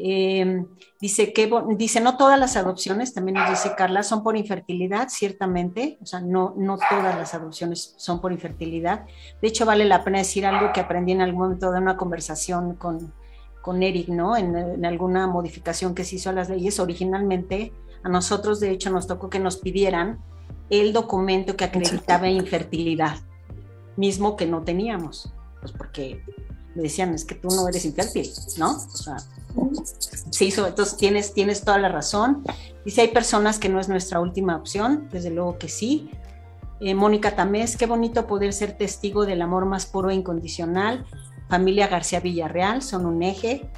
eh, dice que dice no todas las adopciones, también nos dice Carla, son por infertilidad, ciertamente, o sea, no, no todas las adopciones son por infertilidad. De hecho, vale la pena decir algo que aprendí en algún momento de una conversación con, con Eric, ¿no? En, en, alguna modificación que se hizo a las leyes, originalmente a nosotros de hecho nos tocó que nos pidieran el documento que acreditaba infertilidad, mismo que no teníamos, pues porque me decían, es que tú no eres infértil, ¿no? O sea, se hizo, entonces tienes, tienes toda la razón. Y si hay personas que no es nuestra última opción, desde luego que sí. Eh, Mónica Tamés, qué bonito poder ser testigo del amor más puro e incondicional. Familia García Villarreal son un eje,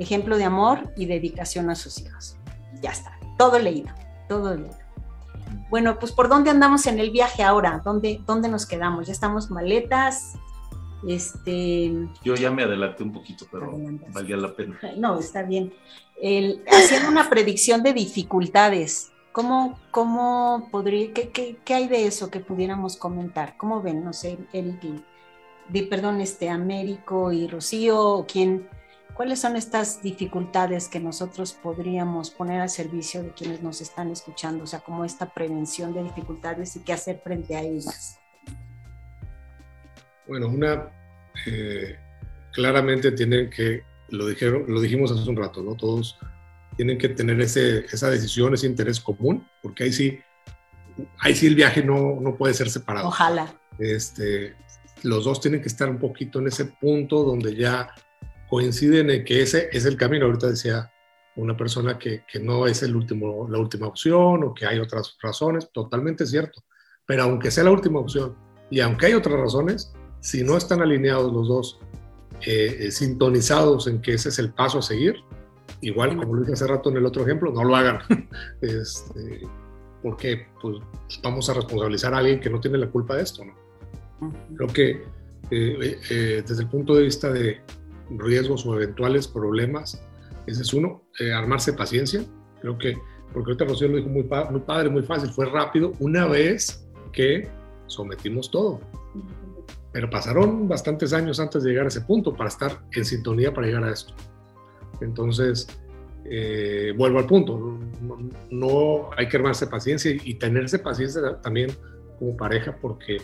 ejemplo de amor y dedicación a sus hijos. Ya está, todo leído, todo leído. Bueno, pues ¿por dónde andamos en el viaje ahora? ¿Dónde, dónde nos quedamos? ¿Ya estamos maletas? Este, Yo ya me adelanté un poquito, pero valía la pena. No, está bien. El, haciendo una predicción de dificultades, ¿cómo, cómo podría, qué, qué, qué, hay de eso que pudiéramos comentar? ¿Cómo ven? No sé, Eric y, de, perdón, este, Américo y Rocío, ¿quién, ¿cuáles son estas dificultades que nosotros podríamos poner al servicio de quienes nos están escuchando? O sea, como esta prevención de dificultades y qué hacer frente a ellas. Bueno, una, eh, claramente tienen que, lo, dijeron, lo dijimos hace un rato, ¿no? Todos tienen que tener ese, esa decisión, ese interés común, porque ahí sí, ahí sí el viaje no, no puede ser separado. Ojalá. Este, los dos tienen que estar un poquito en ese punto donde ya coinciden en que ese es el camino. Ahorita decía una persona que, que no es el último, la última opción o que hay otras razones, totalmente cierto. Pero aunque sea la última opción y aunque hay otras razones, si no están alineados los dos, eh, eh, sintonizados en que ese es el paso a seguir, igual como lo dije hace rato en el otro ejemplo, no lo hagan. este, porque pues, vamos a responsabilizar a alguien que no tiene la culpa de esto. ¿no? Creo que eh, eh, desde el punto de vista de riesgos o eventuales problemas, ese es uno, eh, armarse paciencia. Creo que, porque ahorita Rocío lo dijo muy, muy padre, muy fácil, fue rápido, una vez que sometimos todo. Pero pasaron bastantes años antes de llegar a ese punto para estar en sintonía para llegar a esto. Entonces, eh, vuelvo al punto, no, hay que armarse paciencia y, y, tenerse paciencia también como pareja porque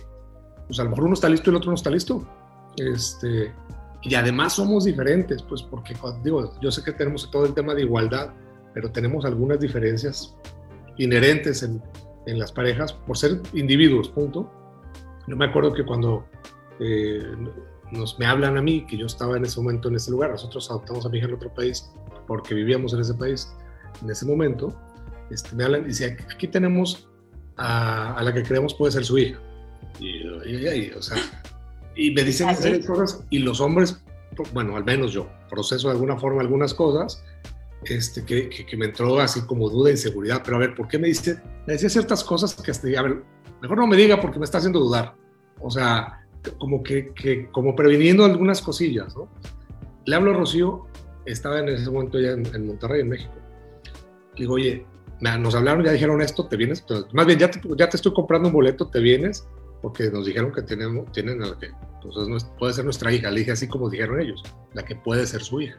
pues a lo mejor uno está listo y el otro no está listo. Este, y además somos diferentes, pues porque digo, yo sé que tenemos todo el tema de igualdad, pero tenemos algunas diferencias inherentes en, en las parejas por ser individuos, punto. Yo me acuerdo que cuando eh, nos, me hablan a mí, que yo estaba en ese momento en ese lugar, nosotros adoptamos a mi hija en otro país porque vivíamos en ese país en ese momento, este, me hablan y dicen, aquí tenemos a, a, la que creemos puede ser su hija. Y, y, y o sea, y me dicen hacer cosas y los hombres, bueno, al menos yo, proceso de alguna forma algunas cosas, este, que, que, que, me entró así como duda, inseguridad, pero a ver, ¿por qué me dice, me decía ciertas cosas que hasta, a ver, mejor no me diga porque me está haciendo dudar. O sea, como que, que como previniendo algunas cosillas, ¿no? Le hablo a Rocío, estaba en ese momento ya en, en Monterrey, en México. Le digo, oye, nos hablaron, ya dijeron esto, ¿te vienes? Entonces, más bien, ya te, ya te estoy comprando un boleto, ¿te vienes? Porque nos dijeron que tenemos, tienen a la que, entonces no, puede ser nuestra hija. Le dije así como dijeron ellos, la que puede ser su hija.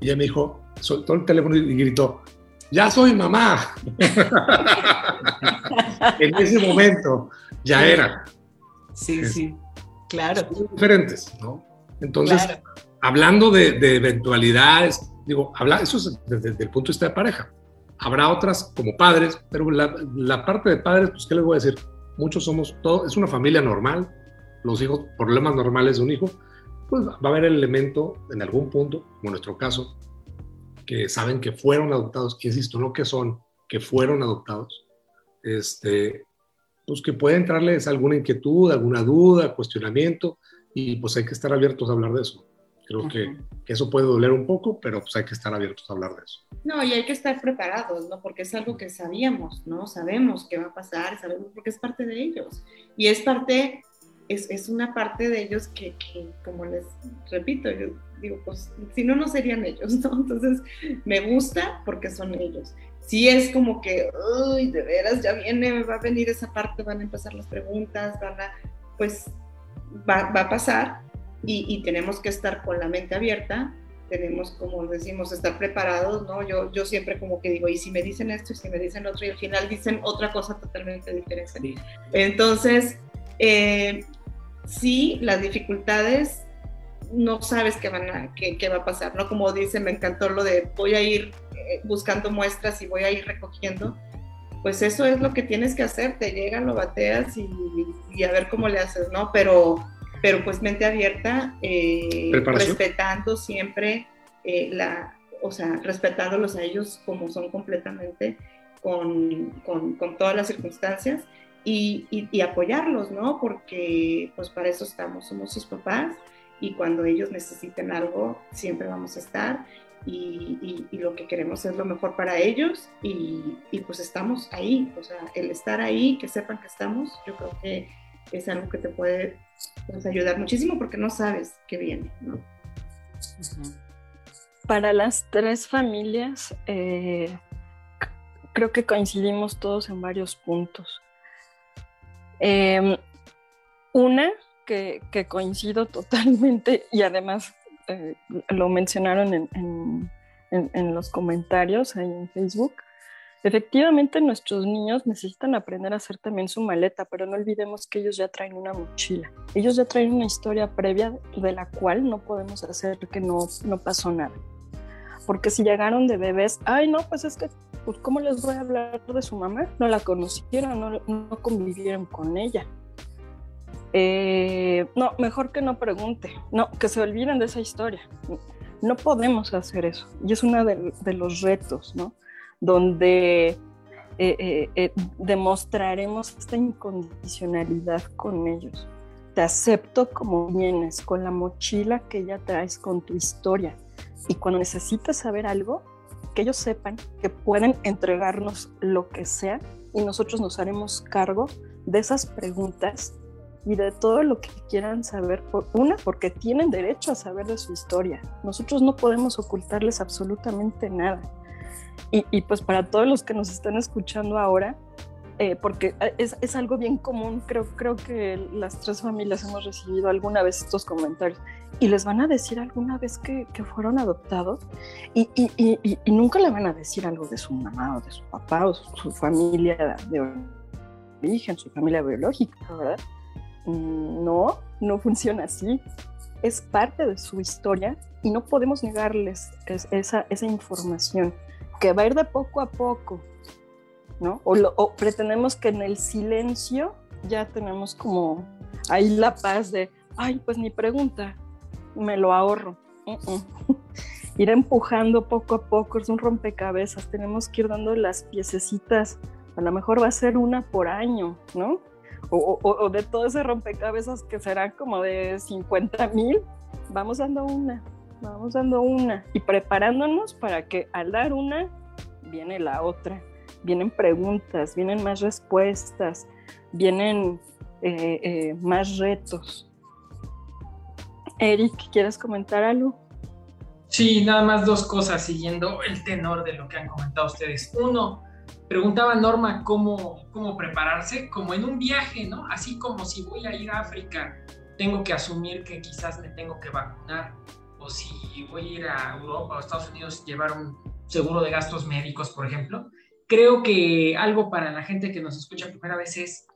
Y ella me dijo, soltó el teléfono y gritó, ya soy mamá. en ese momento ya era. Sí, sí, claro. Son diferentes, ¿no? Entonces, claro. hablando de, de, eventualidades, digo, habla, eso es desde, desde, el punto de vista de pareja. Habrá otras como padres, pero la, la, parte de padres, pues, ¿qué les voy a decir? Muchos somos, todo, es una familia normal, los hijos, problemas normales de un hijo, pues va a haber el elemento en algún punto, como en nuestro caso, que saben que fueron adoptados, insisto, no que son, que fueron adoptados, este, pues que puede entrarles alguna inquietud, alguna duda, cuestionamiento, y pues hay que estar abiertos a hablar de eso. Creo que, que, eso puede doler un poco, pero pues hay que estar abiertos a hablar de eso. No, y hay que estar preparados, ¿no? Porque es algo que sabíamos, ¿no? Sabemos qué va a pasar, sabemos porque es parte de ellos. Y es parte, es, es una parte de ellos que, que, como les repito, yo digo, pues si no, no serían ellos, ¿no? Entonces, me gusta porque son ellos. Sí es como que, uy, de veras, ya viene, va a venir esa parte, van a empezar las preguntas, van a, pues, va, va a pasar, y, y, tenemos que estar con la mente abierta, tenemos, como decimos, estar preparados, ¿no? Yo, yo siempre como que digo, y si me dicen esto, y si me dicen otro, y al final dicen otra cosa totalmente diferente. Sí. Entonces, eh, sí, las dificultades no sabes qué, van a, qué, va a pasar, ¿no? Como dice, me encantó lo de voy a ir buscando muestras y voy a ir recogiendo. Pues eso es lo que tienes que hacer, te llegan, lo bateas y, y a ver cómo le haces, ¿no? Pero, pero pues mente abierta, eh, respetando siempre eh, la, o sea, respetándolos a ellos como son completamente, con, con, con todas las circunstancias y, y, apoyarlos, ¿no? Porque pues para eso estamos, somos sus papás y cuando ellos necesiten algo, siempre vamos a estar y, lo que queremos es lo mejor para ellos y, pues estamos ahí, o sea, el estar ahí, que sepan que estamos, yo creo que es algo que te puede pues, ayudar muchísimo porque no sabes qué viene. Para las tres familias, eh, creo que coincidimos todos en varios puntos. Em, una que, coincido totalmente y además eh, lo mencionaron en, en, los comentarios ahí en Facebook. Efectivamente, nuestros niños necesitan aprender a hacer también su maleta, pero no olvidemos que ellos ya traen una mochila. Ellos ya traen una historia previa de la cual no podemos hacer que no, no pasó nada. Porque si llegaron de bebés, ay, no, pues es que pues ¿cómo les voy a hablar de su mamá? No la conocieron, no, convivieron con ella. Eh, no, mejor que no pregunte, no, que se olviden de esa historia. No podemos hacer eso. Y es uno de, los retos, ¿no? Donde eh, eh, demostraremos esta incondicionalidad con ellos. Te acepto como vienes, con la mochila que ya traes, con tu historia. Y cuando necesitas saber algo, que ellos sepan que pueden entregarnos lo que sea y nosotros nos haremos cargo de esas preguntas y de todo lo que quieran saber. Una, porque tienen derecho a saber de su historia. Nosotros no podemos ocultarles absolutamente nada. Y, y pues para todos los que nos están escuchando ahora, eh, porque es, es, algo bien común, creo, creo que las tres familias hemos recibido alguna vez estos comentarios y les van a decir alguna vez que, que fueron adoptados y, y, y, y, nunca le van a decir algo de su mamá o de su papá o su, familia de origen, su familia biológica, ¿verdad? Mm, no, no funciona así. Es parte de su historia y no podemos negarles esa, esa información que va a ir de poco a poco, ¿no? O, pretendemos que en el silencio ya tenemos como ahí la paz de, ay, pues ni pregunta, me lo ahorro. ir empujando poco a poco, es un rompecabezas, tenemos que ir dando las piececitas, a lo mejor va a ser una por año, ¿no? O, de todo ese rompecabezas que será como de 50 mil, vamos dando una, vamos dando una y preparándonos para que al dar una viene la otra vienen preguntas, vienen más respuestas, vienen eh, eh, más retos. Eric, ¿quieres comentar algo? Sí, nada más dos cosas siguiendo el tenor de lo que han comentado ustedes. Uno, preguntaba Norma cómo, cómo prepararse, como en un viaje, ¿no? Así como si voy a ir a África, tengo que asumir que quizás me tengo que vacunar, o si voy a ir a Europa o Estados Unidos, llevar un seguro de gastos médicos, por ejemplo creo que algo para la gente que nos escucha primera vez es,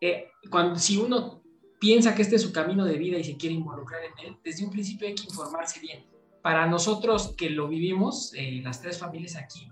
eh, cuando, si uno piensa que este es su camino de vida y se quiere involucrar en él, desde un principio hay que informarse bien. Para nosotros que lo vivimos, eh, las tres familias aquí,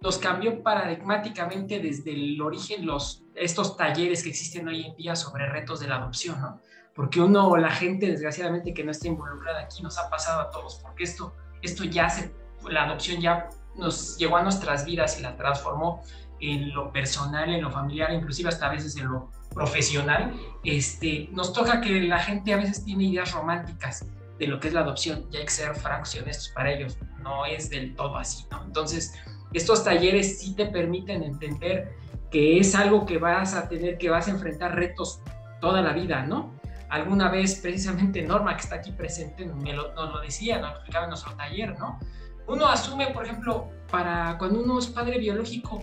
nos cambió paradigmáticamente desde el origen los, estos talleres que existen hoy en día sobre retos de la adopción, ¿no? Porque uno, la gente desgraciadamente que no está involucrada aquí, nos ha pasado a todos, porque esto, esto ya se, la adopción ya nos llegó a nuestras vidas y la transformó en lo personal, en lo familiar, inclusive hasta a veces en lo profesional, este, nos toca que la gente a veces tiene ideas románticas de lo que es la adopción, ya hay que ser francos y honestos para ellos, no es del todo así, ¿no? Entonces, estos talleres sí te permiten entender que es algo que vas a tener, que vas a enfrentar retos toda la vida, ¿no? Alguna vez, precisamente Norma, que está aquí presente, me lo, nos lo decía, nos lo explicaba en nuestro taller, ¿no? uno asume, por ejemplo, para cuando uno es padre biológico,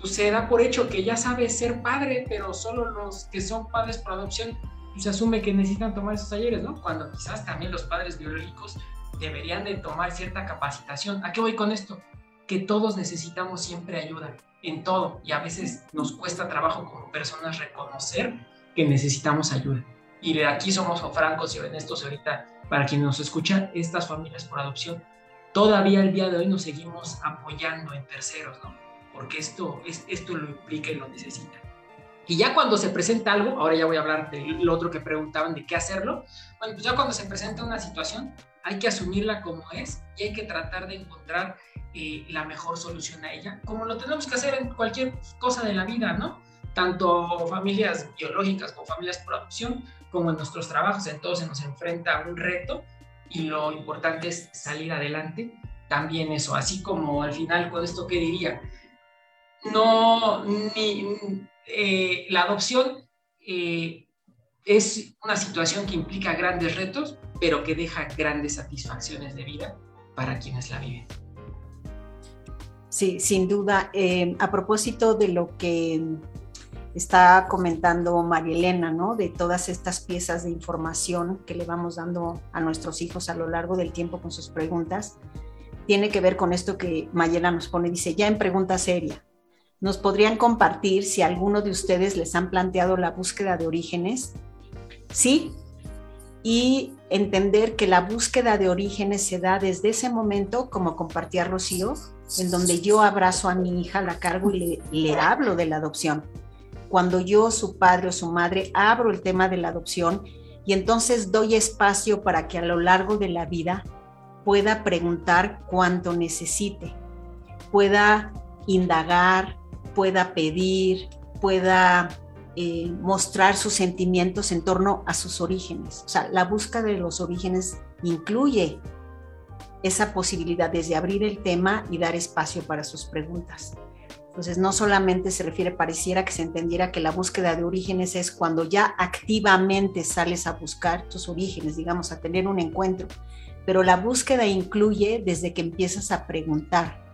pues se da por hecho que ya sabe ser padre, pero solo los que son padres por adopción, pues se asume que necesitan tomar esos talleres, ¿no? Cuando quizás también los padres biológicos deberían de tomar cierta capacitación. ¿A qué voy con esto? Que todos necesitamos siempre ayuda en todo y a veces nos cuesta trabajo como personas reconocer que necesitamos ayuda. y aquí somos francos y honestos ahorita, para quienes nos escuchan, estas familias por adopción, todavía el día de hoy nos seguimos apoyando en terceros, ¿no? Porque esto, es, esto lo implica y lo necesita. Y ya cuando se presenta algo, ahora ya voy a hablar del otro que preguntaban de qué hacerlo, bueno, pues ya cuando se presenta una situación, hay que asumirla como es y hay que tratar de encontrar eh, la mejor solución a ella, como lo tenemos que hacer en cualquier cosa de la vida, ¿no? Tanto familias biológicas como familias por adopción, como en nuestros trabajos, en todos se nos enfrenta a un reto y lo importante es salir adelante. También eso, así como al final con esto que diría, no, ni, eh, la adopción eh, es una situación que implica grandes retos, pero que deja grandes satisfacciones de vida para quienes la viven. Sí, sin duda. Eh, a propósito de lo que está comentando María Elena, ¿no? De todas estas piezas de información que le vamos dando a nuestros hijos a lo largo del tiempo con sus preguntas, tiene que ver con esto que Mayela nos pone, dice, ya en pregunta seria, ¿nos podrían compartir si alguno de ustedes les han planteado la búsqueda de orígenes? Sí, y entender que la búsqueda de orígenes se da desde ese momento, como compartía Rocío, en donde yo abrazo a mi hija, la cargo y le, hablo de la adopción cuando yo, su padre o su madre, abro el tema de la adopción y entonces doy espacio para que a lo largo de la vida pueda preguntar cuanto necesite, pueda indagar, pueda pedir, pueda eh, mostrar sus sentimientos en torno a sus orígenes. O sea, la búsqueda de los orígenes incluye esa posibilidad desde abrir el tema y dar espacio para sus preguntas. Entonces, no solamente se refiere, pareciera que se entendiera que la búsqueda de orígenes es cuando ya activamente sales a buscar tus orígenes, digamos, a tener un encuentro, pero la búsqueda incluye desde que empiezas a preguntar,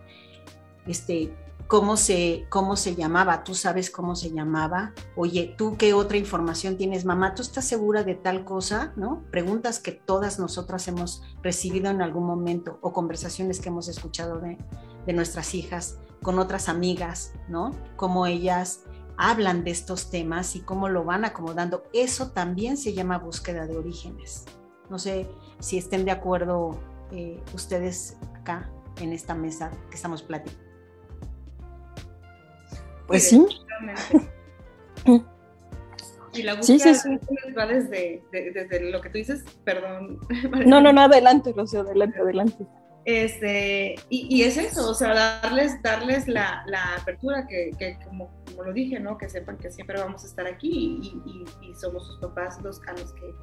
este, cómo se, cómo se llamaba, tú sabes cómo se llamaba, oye, tú qué otra información tienes, mamá, tú estás segura de tal cosa, ¿no? Preguntas que todas nosotras hemos recibido en algún momento o conversaciones que hemos escuchado de, de nuestras hijas con otras amigas, ¿no? Cómo ellas hablan de estos temas y cómo lo van acomodando. Eso también se llama búsqueda de orígenes. No sé si estén de acuerdo eh, ustedes acá en esta mesa que estamos platicando. Pues sí. Y la búsqueda sí, va desde, desde, lo que tú dices, perdón. No, no, no, adelante, Rocío, adelante, adelante. Este, y, es eso, o sea, darles, darles la, la apertura, que, que como, como, lo dije, ¿no? Que sepan que siempre vamos a estar aquí y, y, somos sus papás los, a los que,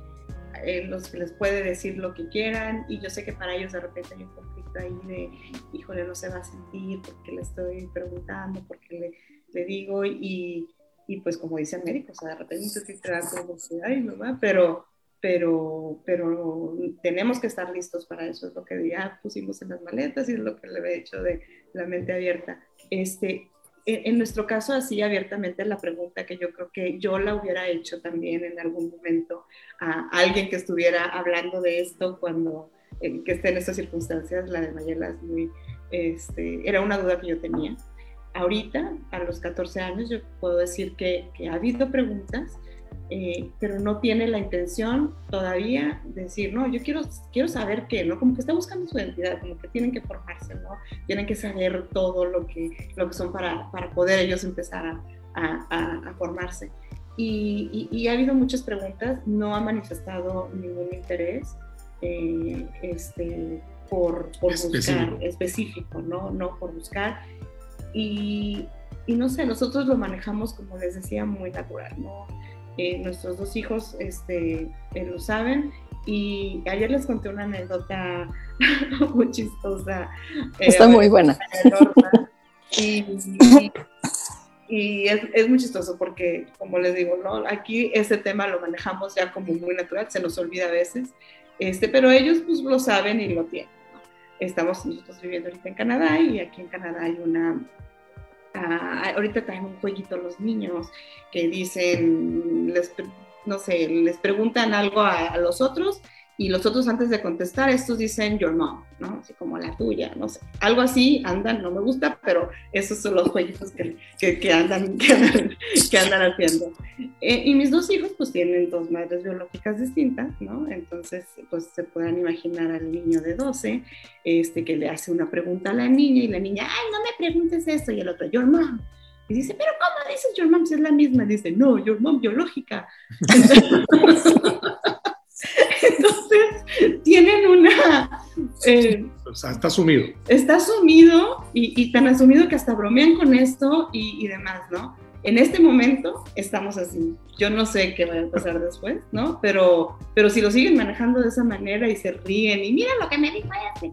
eh, los que les puede decir lo que quieran. Y yo sé que para ellos de repente hay un conflicto ahí de, híjole, no se va a sentir porque le estoy preguntando, porque le, le digo. Y, y pues como dice el médico, o sea, de repente sí te da como, ay, mamá, pero pero, pero tenemos que estar listos para eso, es lo que ya pusimos en las maletas y es lo que le he hecho de la mente abierta. Este, en, nuestro caso, así abiertamente, la pregunta que yo creo que yo la hubiera hecho también en algún momento a alguien que estuviera hablando de esto cuando eh, que esté en estas circunstancias, la de Mayela es muy, este, era una duda que yo tenía. Ahorita, a los 14 años, yo puedo decir que, que ha habido preguntas eh, pero no tiene la intención todavía de decir, no, yo quiero, quiero saber qué, ¿no? Como que está buscando su identidad, como que tienen que formarse, ¿no? Tienen que saber todo lo que, lo que son para, para poder ellos empezar a, a, formarse. Y, y, ha habido muchas preguntas, no ha manifestado ningún interés eh, este, por, por buscar específico, ¿no? No por buscar. Y, y no sé, nosotros lo manejamos, como les decía, muy natural, ¿no? Eh, nuestros dos hijos este, eh, lo saben. Y ayer les conté una anécdota muy chistosa. Eh, Está muy buena. Y, y, es, es, muy chistoso porque, como les digo, ¿no? aquí ese tema lo manejamos ya como muy natural, se nos olvida a veces, este, pero ellos pues lo saben y lo tienen. Estamos nosotros viviendo ahorita en Canadá y aquí en Canadá hay una ahorita traen un jueguito los niños que dicen, les, no sé, les preguntan algo a, los otros y los otros antes de contestar, estos dicen your mom, ¿no? Así como la tuya, no sé. Algo así andan, no me gusta, pero esos son los jueguitos que, que, andan, que, andan, haciendo. Eh, y mis dos hijos pues tienen dos madres biológicas distintas, ¿no? Entonces pues se pueden imaginar al niño de 12 este, que le hace una pregunta a la niña y la niña, ay, no me preguntes eso, y el otro, your mom. Y dice, pero ¿cómo dices your mom si es la misma? Dice, no, your mom biológica. Tienen una... Eh, o sea, está asumido. Está asumido y, tan asumido que hasta bromean con esto y, demás, ¿no? En este momento estamos así. Yo no sé qué va a pasar después, ¿no? Pero, pero si lo siguen manejando de esa manera y se ríen y mira lo que me dijo ella,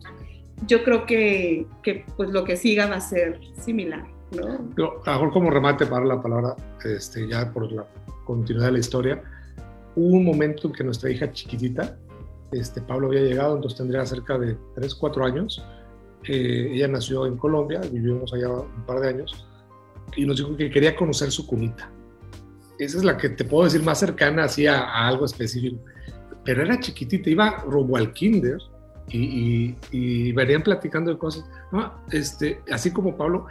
yo creo que, que pues lo que siga va a ser similar, ¿no? Yo, mejor como remate para la palabra, este, ya por la continuidad de la historia, hubo un momento en que nuestra hija chiquitita, este, Pablo había llegado, entonces tendría cerca de 3, 4 años. Eh, ella nació en Colombia, vivimos allá un par de años, y nos dijo que quería conocer su cunita. Esa es la que te puedo decir más cercana así a, algo específico. Pero era chiquitita, iba rumbo al kinder y, y, venían platicando de cosas. este, así como Pablo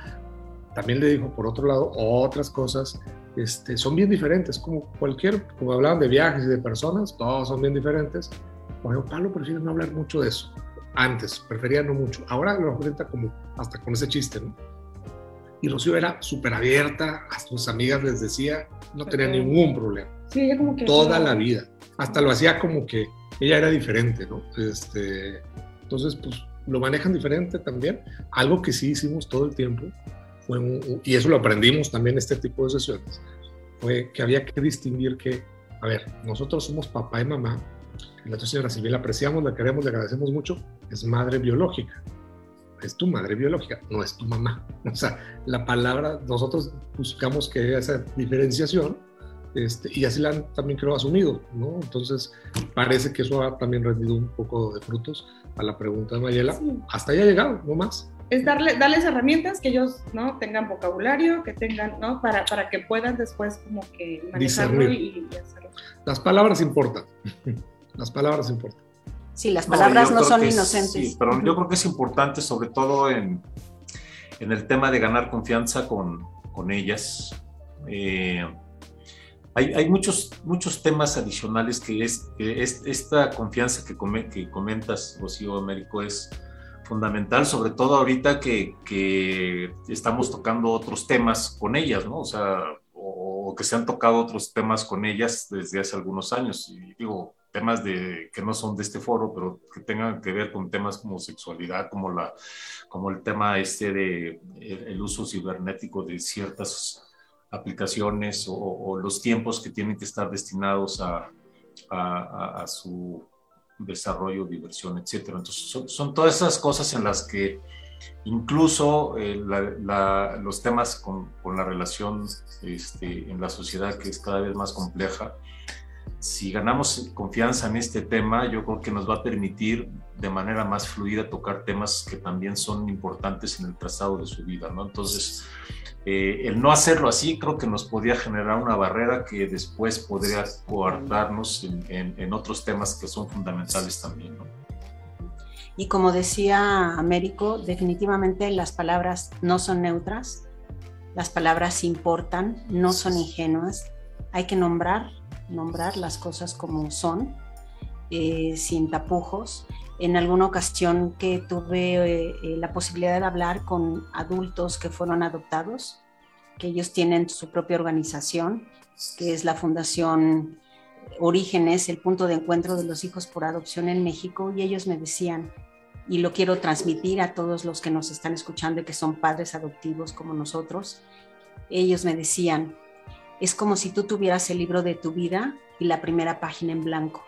también le dijo, por otro lado, otras cosas este, son bien diferentes, como cualquier, como hablaban de viajes y de personas, todos son bien diferentes. Ejemplo, Pablo prefiere no hablar mucho de eso. Antes, prefería no mucho. Ahora lo presenta como hasta con ese chiste, ¿no? Y Rocío era súper abierta, a sus amigas les decía, no tenía ningún problema. Sí, ella como que... Toda la vida. Hasta lo hacía como que ella era diferente, ¿no? Este, entonces, pues lo manejan diferente también. Algo que sí hicimos todo el tiempo y eso lo aprendimos también en este tipo de sesiones, fue que había que distinguir que, a ver, nosotros somos papá y mamá, la otra señora Silvia la apreciamos, la queremos, le agradecemos mucho, es madre biológica. Es tu madre biológica, no es tu mamá. O sea, la palabra, nosotros buscamos que haya esa diferenciación este, y así la han también creo asumido, ¿no? Entonces, parece que eso ha también rendido un poco de frutos a la pregunta de Mayela. Hasta ahí ha llegado, no más es darle, darles herramientas que ellos ¿no? tengan vocabulario, que tengan, ¿no? Para, para que puedan después como que manejarlo y, hacerlo. Las palabras importan. Las palabras importan. Sí, las palabras no, son inocentes. sí, pero yo creo que es importante, sobre todo en, en el tema de ganar confianza con, con ellas. Eh, hay, hay, muchos, muchos temas adicionales que es, es esta confianza que, que comentas, Rocío Américo, es fundamental, sobre todo ahorita que, que, estamos tocando otros temas con ellas, ¿no? O sea, o, que se han tocado otros temas con ellas desde hace algunos años. Y digo, temas de, que no son de este foro, pero que tengan que ver con temas como sexualidad, como, la, como el tema este de el, uso cibernético de ciertas aplicaciones o, los tiempos que tienen que estar destinados a, a, a su desarrollo, diversión, etcétera. Entonces, son, todas esas cosas en las que incluso eh, los temas con, la relación este, en la sociedad, que es cada vez más compleja, si ganamos confianza en este tema, yo creo que nos va a permitir de manera más fluida tocar temas que también son importantes en el trazado de su vida, ¿no? Entonces, eh, el no hacerlo así creo que nos podría generar una barrera que después podría coartarnos en, otros temas que son fundamentales también. Y como decía Américo, definitivamente las palabras no son neutras, las palabras importan, no son ingenuas, hay que nombrar, nombrar las cosas como son, eh, sin tapujos. En alguna ocasión que tuve eh, la posibilidad de hablar con adultos que fueron adoptados, que ellos tienen su propia organización, que es la Fundación Orígenes, el punto de encuentro de los hijos por adopción en México, y ellos me decían, y lo quiero transmitir a todos los que nos están escuchando y que son padres adoptivos como nosotros, ellos me decían, es como si tú tuvieras el libro de tu vida y la primera página en blanco.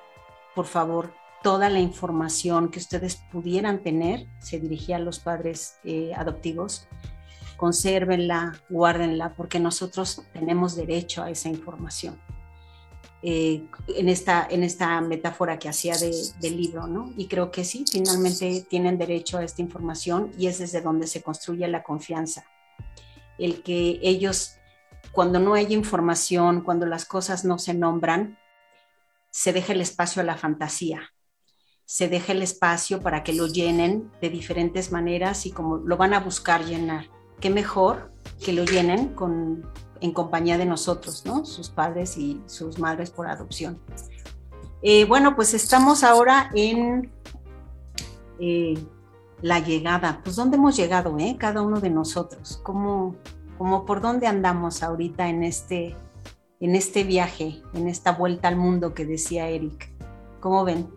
Por favor, toda la información que ustedes pudieran tener, se dirigía a los padres eh, adoptivos, consérvenla, guárdenla, porque nosotros tenemos derecho a esa información. Eh, en, esta, en esta metáfora que hacía del libro, ¿no? Y creo que sí, finalmente tienen derecho a esta información y es desde donde se construye la confianza. El que ellos, cuando no hay información, cuando las cosas no se nombran, se deja el espacio a la fantasía se deja el espacio para que lo llenen de diferentes maneras y como lo van a buscar llenar. Qué mejor que lo llenen con, en compañía de nosotros, ¿no? Sus padres y sus madres por adopción. Eh, bueno, pues estamos ahora en eh, la llegada. Pues ¿dónde hemos llegado, eh? Cada uno de nosotros. ¿Cómo, cómo por dónde andamos ahorita en este, en este viaje, en esta vuelta al mundo que decía Eric? ¿Cómo ven?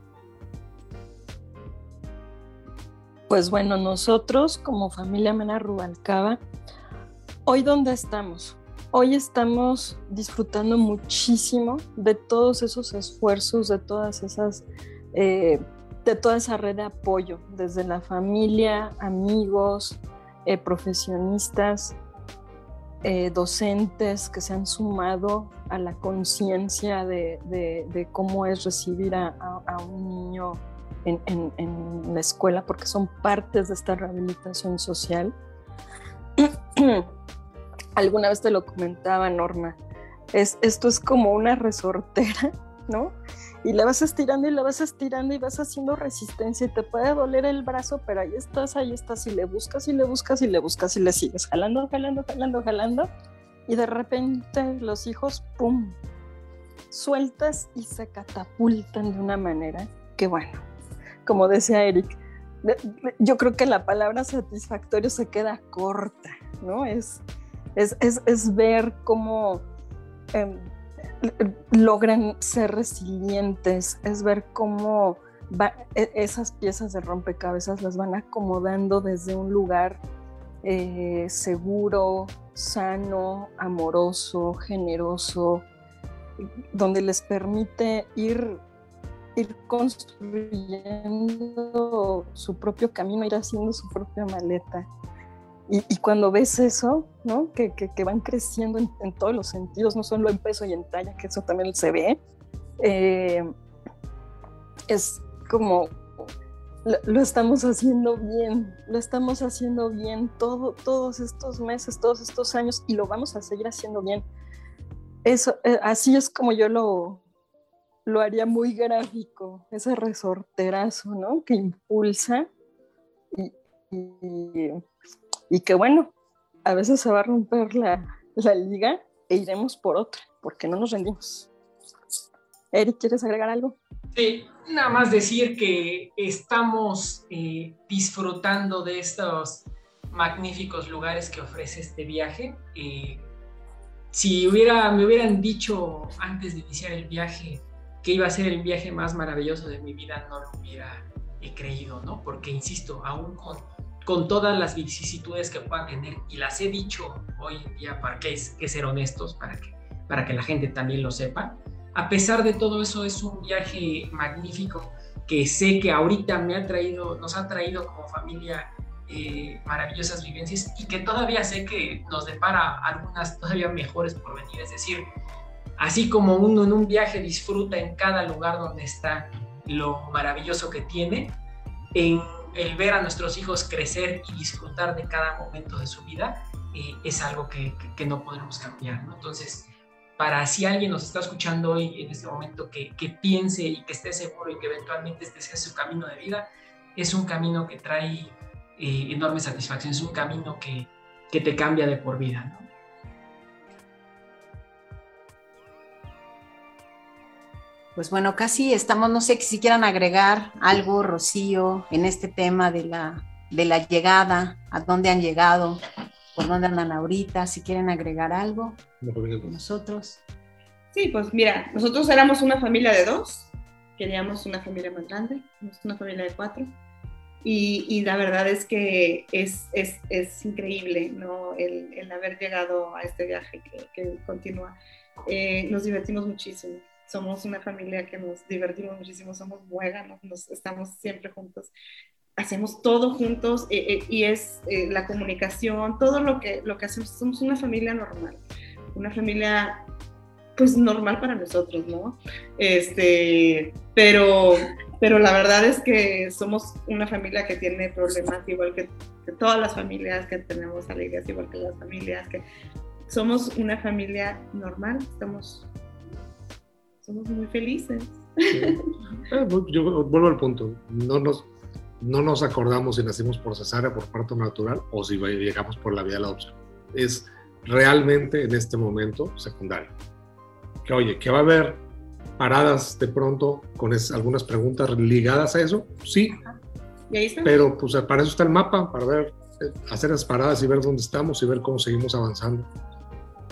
Pues bueno, nosotros como familia Mena Rubalcaba, hoy dónde estamos? Hoy estamos disfrutando muchísimo de todos esos esfuerzos, de todas esas, eh, de toda esa red de apoyo, desde la familia, amigos, eh, profesionistas, eh, docentes que se han sumado a la conciencia de, cómo es recibir a un niño en, la escuela porque son partes de esta rehabilitación social. Alguna vez te lo comentaba Norma, es, esto es como una resortera, ¿no? Y la vas estirando y la vas estirando y vas haciendo resistencia y te puede doler el brazo, pero ahí estás, ahí estás y le buscas y le buscas y le buscas y le sigues jalando, jalando, jalando, jalando. Y de repente los hijos, ¡pum!, sueltas y se catapultan de una manera que, bueno, como decía Eric, yo creo que la palabra satisfactorio se queda corta, ¿no? Es, es, ver cómo em, logran ser resilientes, es ver cómo e, esas piezas de rompecabezas las van acomodando desde un lugar eh, seguro, sano, amoroso, generoso, donde les permite ir ir construyendo su propio camino, ir haciendo su propia maleta. Y, cuando ves eso, ¿no? Que, que, van creciendo en, todos los sentidos, no solo en peso y en talla, que eso también se ve, eh, es como lo, estamos haciendo bien, lo estamos haciendo bien todo, todos estos meses, todos estos años y lo vamos a seguir haciendo bien. Eso, eh, así es como yo lo, lo haría muy gráfico, ese resorterazo, ¿no? Que impulsa y, y, que bueno, a veces se va a romper la, liga e iremos por otra, porque no nos rendimos. Eric, ¿quieres agregar algo? Sí, nada más decir que estamos eh, disfrutando de estos magníficos lugares que ofrece este viaje. Eh, si hubiera, me hubieran dicho antes de iniciar el viaje que iba a ser el viaje más maravilloso de mi vida, no lo hubiera creído, ¿no? Porque, insisto, aún con, con todas las vicisitudes que puedan tener, y las he dicho hoy en día para que, que ser honestos, para que, para que la gente también lo sepa, a pesar de todo eso es un viaje magnífico que sé que ahorita me ha traído, nos ha traído como familia eh, maravillosas vivencias y que todavía sé que nos depara algunas todavía mejores por venir. Es decir, Así como uno en un viaje disfruta en cada lugar donde está lo maravilloso que tiene, en el ver a nuestros hijos crecer y disfrutar de cada momento de su vida eh, es algo que, no podemos cambiar. Entonces, para si alguien nos está escuchando hoy en este momento que, piense y que esté seguro y que eventualmente este sea su camino de vida, es un camino que trae eh, enorme satisfacción, es un camino que, que te cambia de por vida. Pues bueno, casi estamos, no sé si quieran agregar algo, Rocío, en este tema de la, de la llegada, a dónde han llegado, por dónde andan ahorita, si quieren agregar algo. Nosotros. Sí, pues mira, nosotros éramos una familia de dos, queríamos una familia más grande, una familia de cuatro. Y, y la verdad es que es, es, es increíble ¿no? el, el, haber llegado a este viaje que, que continúa. Eh, nos divertimos muchísimo somos una familia que nos divertimos muchísimo, somos muéganos, nos, estamos siempre juntos, hacemos todo juntos eh, eh, y es eh, la comunicación, todo lo que, lo que hacemos, somos una familia normal, una familia pues normal para nosotros, ¿no? Este, pero, pero la verdad es que somos una familia que tiene problemas igual que, que todas las familias, que tenemos alegrías igual que las familias, que somos una familia normal, estamos somos muy felices. Eh, pues, yo vuelvo al punto. No nos, no nos acordamos si nacimos por cesárea, por parto natural o si llegamos por la vía de la adopción. Es realmente en este momento secundario. Que oye, que va a haber paradas de pronto con algunas preguntas ligadas a eso, sí. Pero pues para eso está el mapa, para ver, eh, hacer las paradas y ver dónde estamos y ver cómo seguimos avanzando.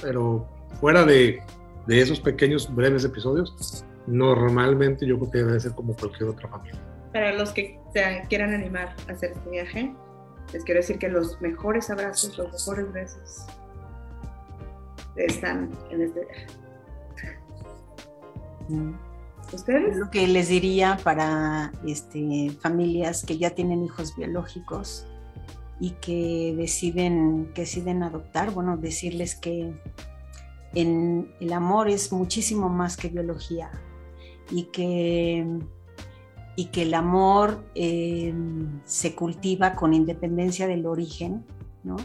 Pero fuera de, de esos pequeños breves episodios, normalmente yo creo que debe ser como cualquier otra familia. Para los que se quieran animar a hacer este viaje, les quiero decir que los mejores abrazos, los mejores besos están en este viaje. Mm. ¿Ustedes? Lo que les diría para este, familias que ya tienen hijos biológicos y que deciden, que deciden adoptar, bueno, decirles que el amor es muchísimo más que biología y que, y que el amor eh, se cultiva con independencia del origen, ¿no?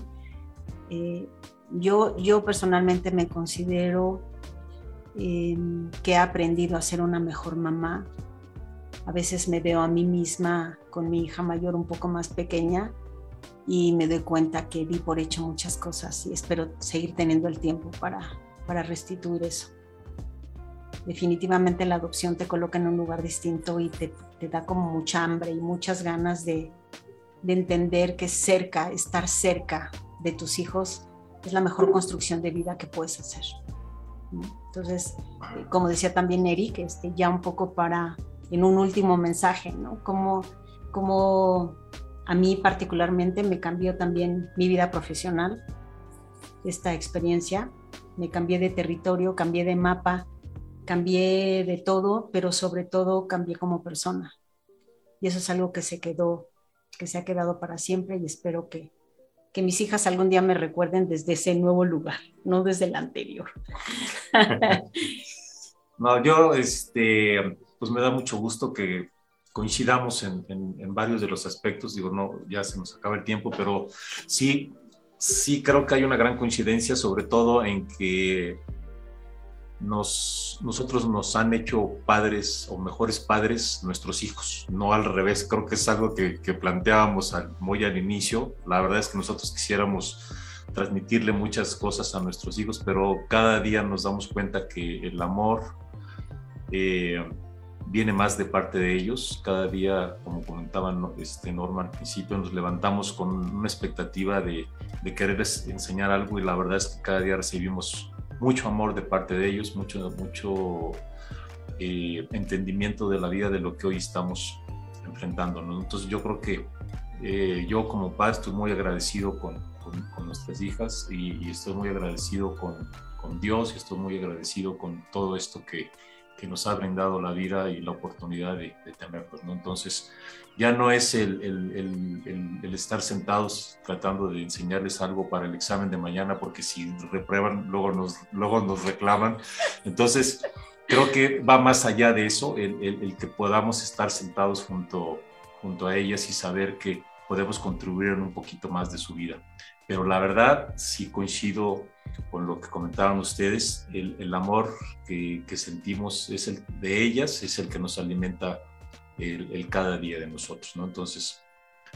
Eh, yo, yo personalmente me considero eh, que he aprendido a ser una mejor mamá. A veces me veo a mí misma con mi hija mayor un poco más pequeña y me doy cuenta que di por hecho muchas cosas y espero seguir teniendo el tiempo para, para restituir eso. Definitivamente la adopción te coloca en un lugar distinto y te, da como mucha hambre y muchas ganas de, de entender que cerca, estar cerca de tus hijos es la mejor construcción de vida que puedes hacer. Entonces, eh, como decía también Eric, este, ya un poco para, en un último mensaje, ¿no? Como, como a mí particularmente me cambió también mi vida profesional, esta experiencia, me cambié de territorio, cambié de mapa, cambié de todo, pero sobre todo cambié como persona. Y eso es algo que se quedó, que se ha quedado para siempre y espero que, que mis hijas algún día me recuerden desde ese nuevo lugar, no desde el anterior. no, yo, este, pues me da mucho gusto que coincidamos en, en, varios de los aspectos. Digo, no, ya se nos acaba el tiempo, pero sí, sí creo que hay una gran coincidencia, sobre todo en que nos, nosotros nos han hecho padres o mejores padres nuestros hijos, no al revés. Creo que es algo que, planteábamos muy al inicio. La verdad es que nosotros quisiéramos transmitirle muchas cosas a nuestros hijos, pero cada día nos damos cuenta que el amor eh, viene más de parte de ellos. Cada día, como comentaba este Norma al principio, nos levantamos con una expectativa de, de quererles enseñar algo y la verdad es que cada día recibimos mucho amor de parte de ellos, mucho, mucho eh, entendimiento de la vida de lo que hoy estamos enfrentando. Entonces yo creo que eh, yo como padre estoy muy agradecido con, con, nuestras hijas y, estoy muy agradecido con, con, Dios y estoy muy agradecido con todo esto que, que nos ha brindado la vida y la oportunidad de, de tenerlos. Entonces ya no es el, el, el, estar sentados tratando de enseñarles algo para el examen de mañana, porque si reprueban, luego nos, luego nos reclaman. Entonces, creo que va más allá de eso, el, que podamos estar sentados junto, junto a ellas y saber que podemos contribuir en un poquito más de su vida. Pero la verdad, sí coincido con lo que comentaban ustedes, el, amor que, que sentimos es el de ellas, es el que nos alimenta el, cada día de nosotros, ¿no? Entonces,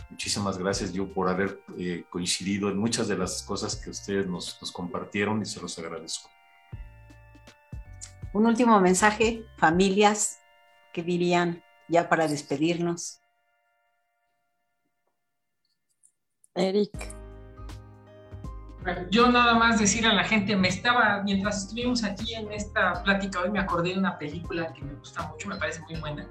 muchísimas gracias yo por haber eh, coincidido en muchas de las cosas que ustedes nos, nos compartieron y se los agradezco. Un último mensaje, familias, ¿qué dirían ya para despedirnos? Eric. Yo nada más decir a la gente, me estaba, mientras estuvimos aquí en esta plática hoy, me acordé de una película que me gusta mucho, me parece muy buena,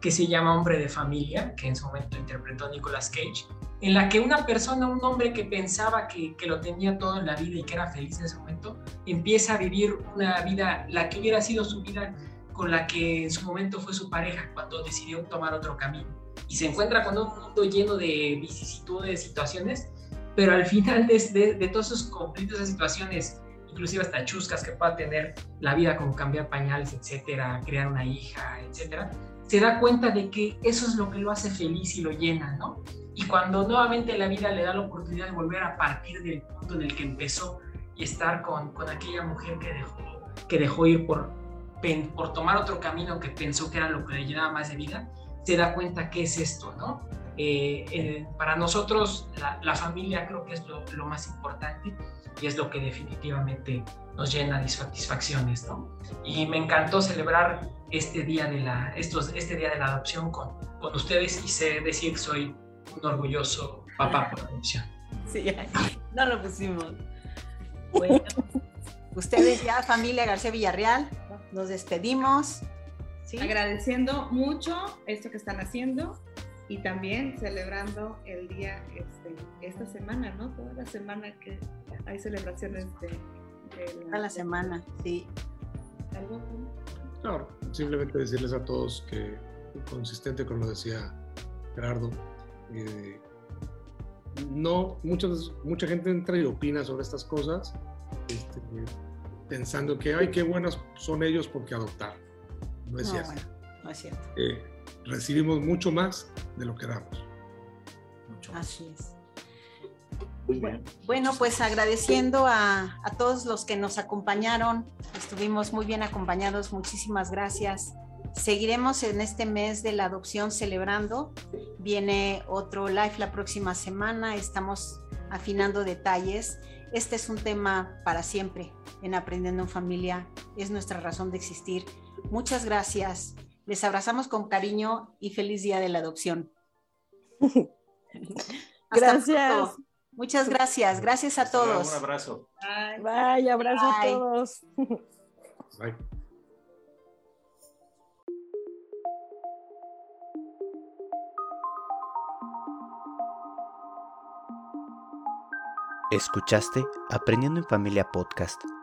que se llama Hombre de Familia, que en su momento interpretó Nicolas Cage, en la que una persona, un hombre que pensaba que, que, lo tenía todo en la vida y que era feliz en ese momento, empieza a vivir una vida, la que hubiera sido su vida con la que en su momento fue su pareja cuando decidió tomar otro camino. Y se encuentra con un mundo lleno de vicisitudes, situaciones, pero al final de, de, de todos esos conflictos, esas situaciones, inclusive hasta chuscas que pueda tener la vida, como cambiar pañales, etcétera, crear una hija, etcétera, se da cuenta de que eso es lo que lo hace feliz y lo llena, ¿no? Y cuando nuevamente la vida le da la oportunidad de volver a partir del punto en el que empezó y estar con, con aquella mujer que dejó, que dejó ir por, por tomar otro camino que pensó que era lo que le llenaba más de vida, se da cuenta que es esto, ¿no? Eh, eh, para nosotros la, familia creo que es lo, lo, más importante y es lo que definitivamente nos llena de satisfacciones, ¿no? Y me encantó celebrar este día de la, estos, este día de la adopción con, con ustedes y sé decir soy un orgulloso papá por adopción. Sí, no lo pusimos. Bueno, ustedes ya, familia García Villarreal, nos despedimos. ¿sí? Agradeciendo mucho esto que están haciendo y también celebrando el día, este, esta semana, ¿no? Toda la semana que hay celebraciones de... Toda la semana, sí. ¿Algo? No, simplemente decirles a todos que, consistente con lo decía Gerardo, eh, no, muchas, mucha gente entra y opina sobre estas cosas, este, pensando que, ay, qué buenas son ellos porque adoptar. No es cierto. no es cierto. Eh, recibimos mucho más de lo que damos. Así es. Bueno, pues agradeciendo a, a, todos los que nos acompañaron, estuvimos muy bien acompañados, muchísimas gracias. Seguiremos en este mes de la adopción celebrando. Viene otro live la próxima semana, estamos afinando detalles. Este es un tema para siempre en Aprendiendo en Familia, es nuestra razón de existir. Muchas gracias. Les abrazamos con cariño y feliz día de la adopción. gracias. Muchas gracias. Gracias a todos. Un abrazo. Bye, Bye abrazo a todos. Bye. Escuchaste Aprendiendo en Familia Podcast.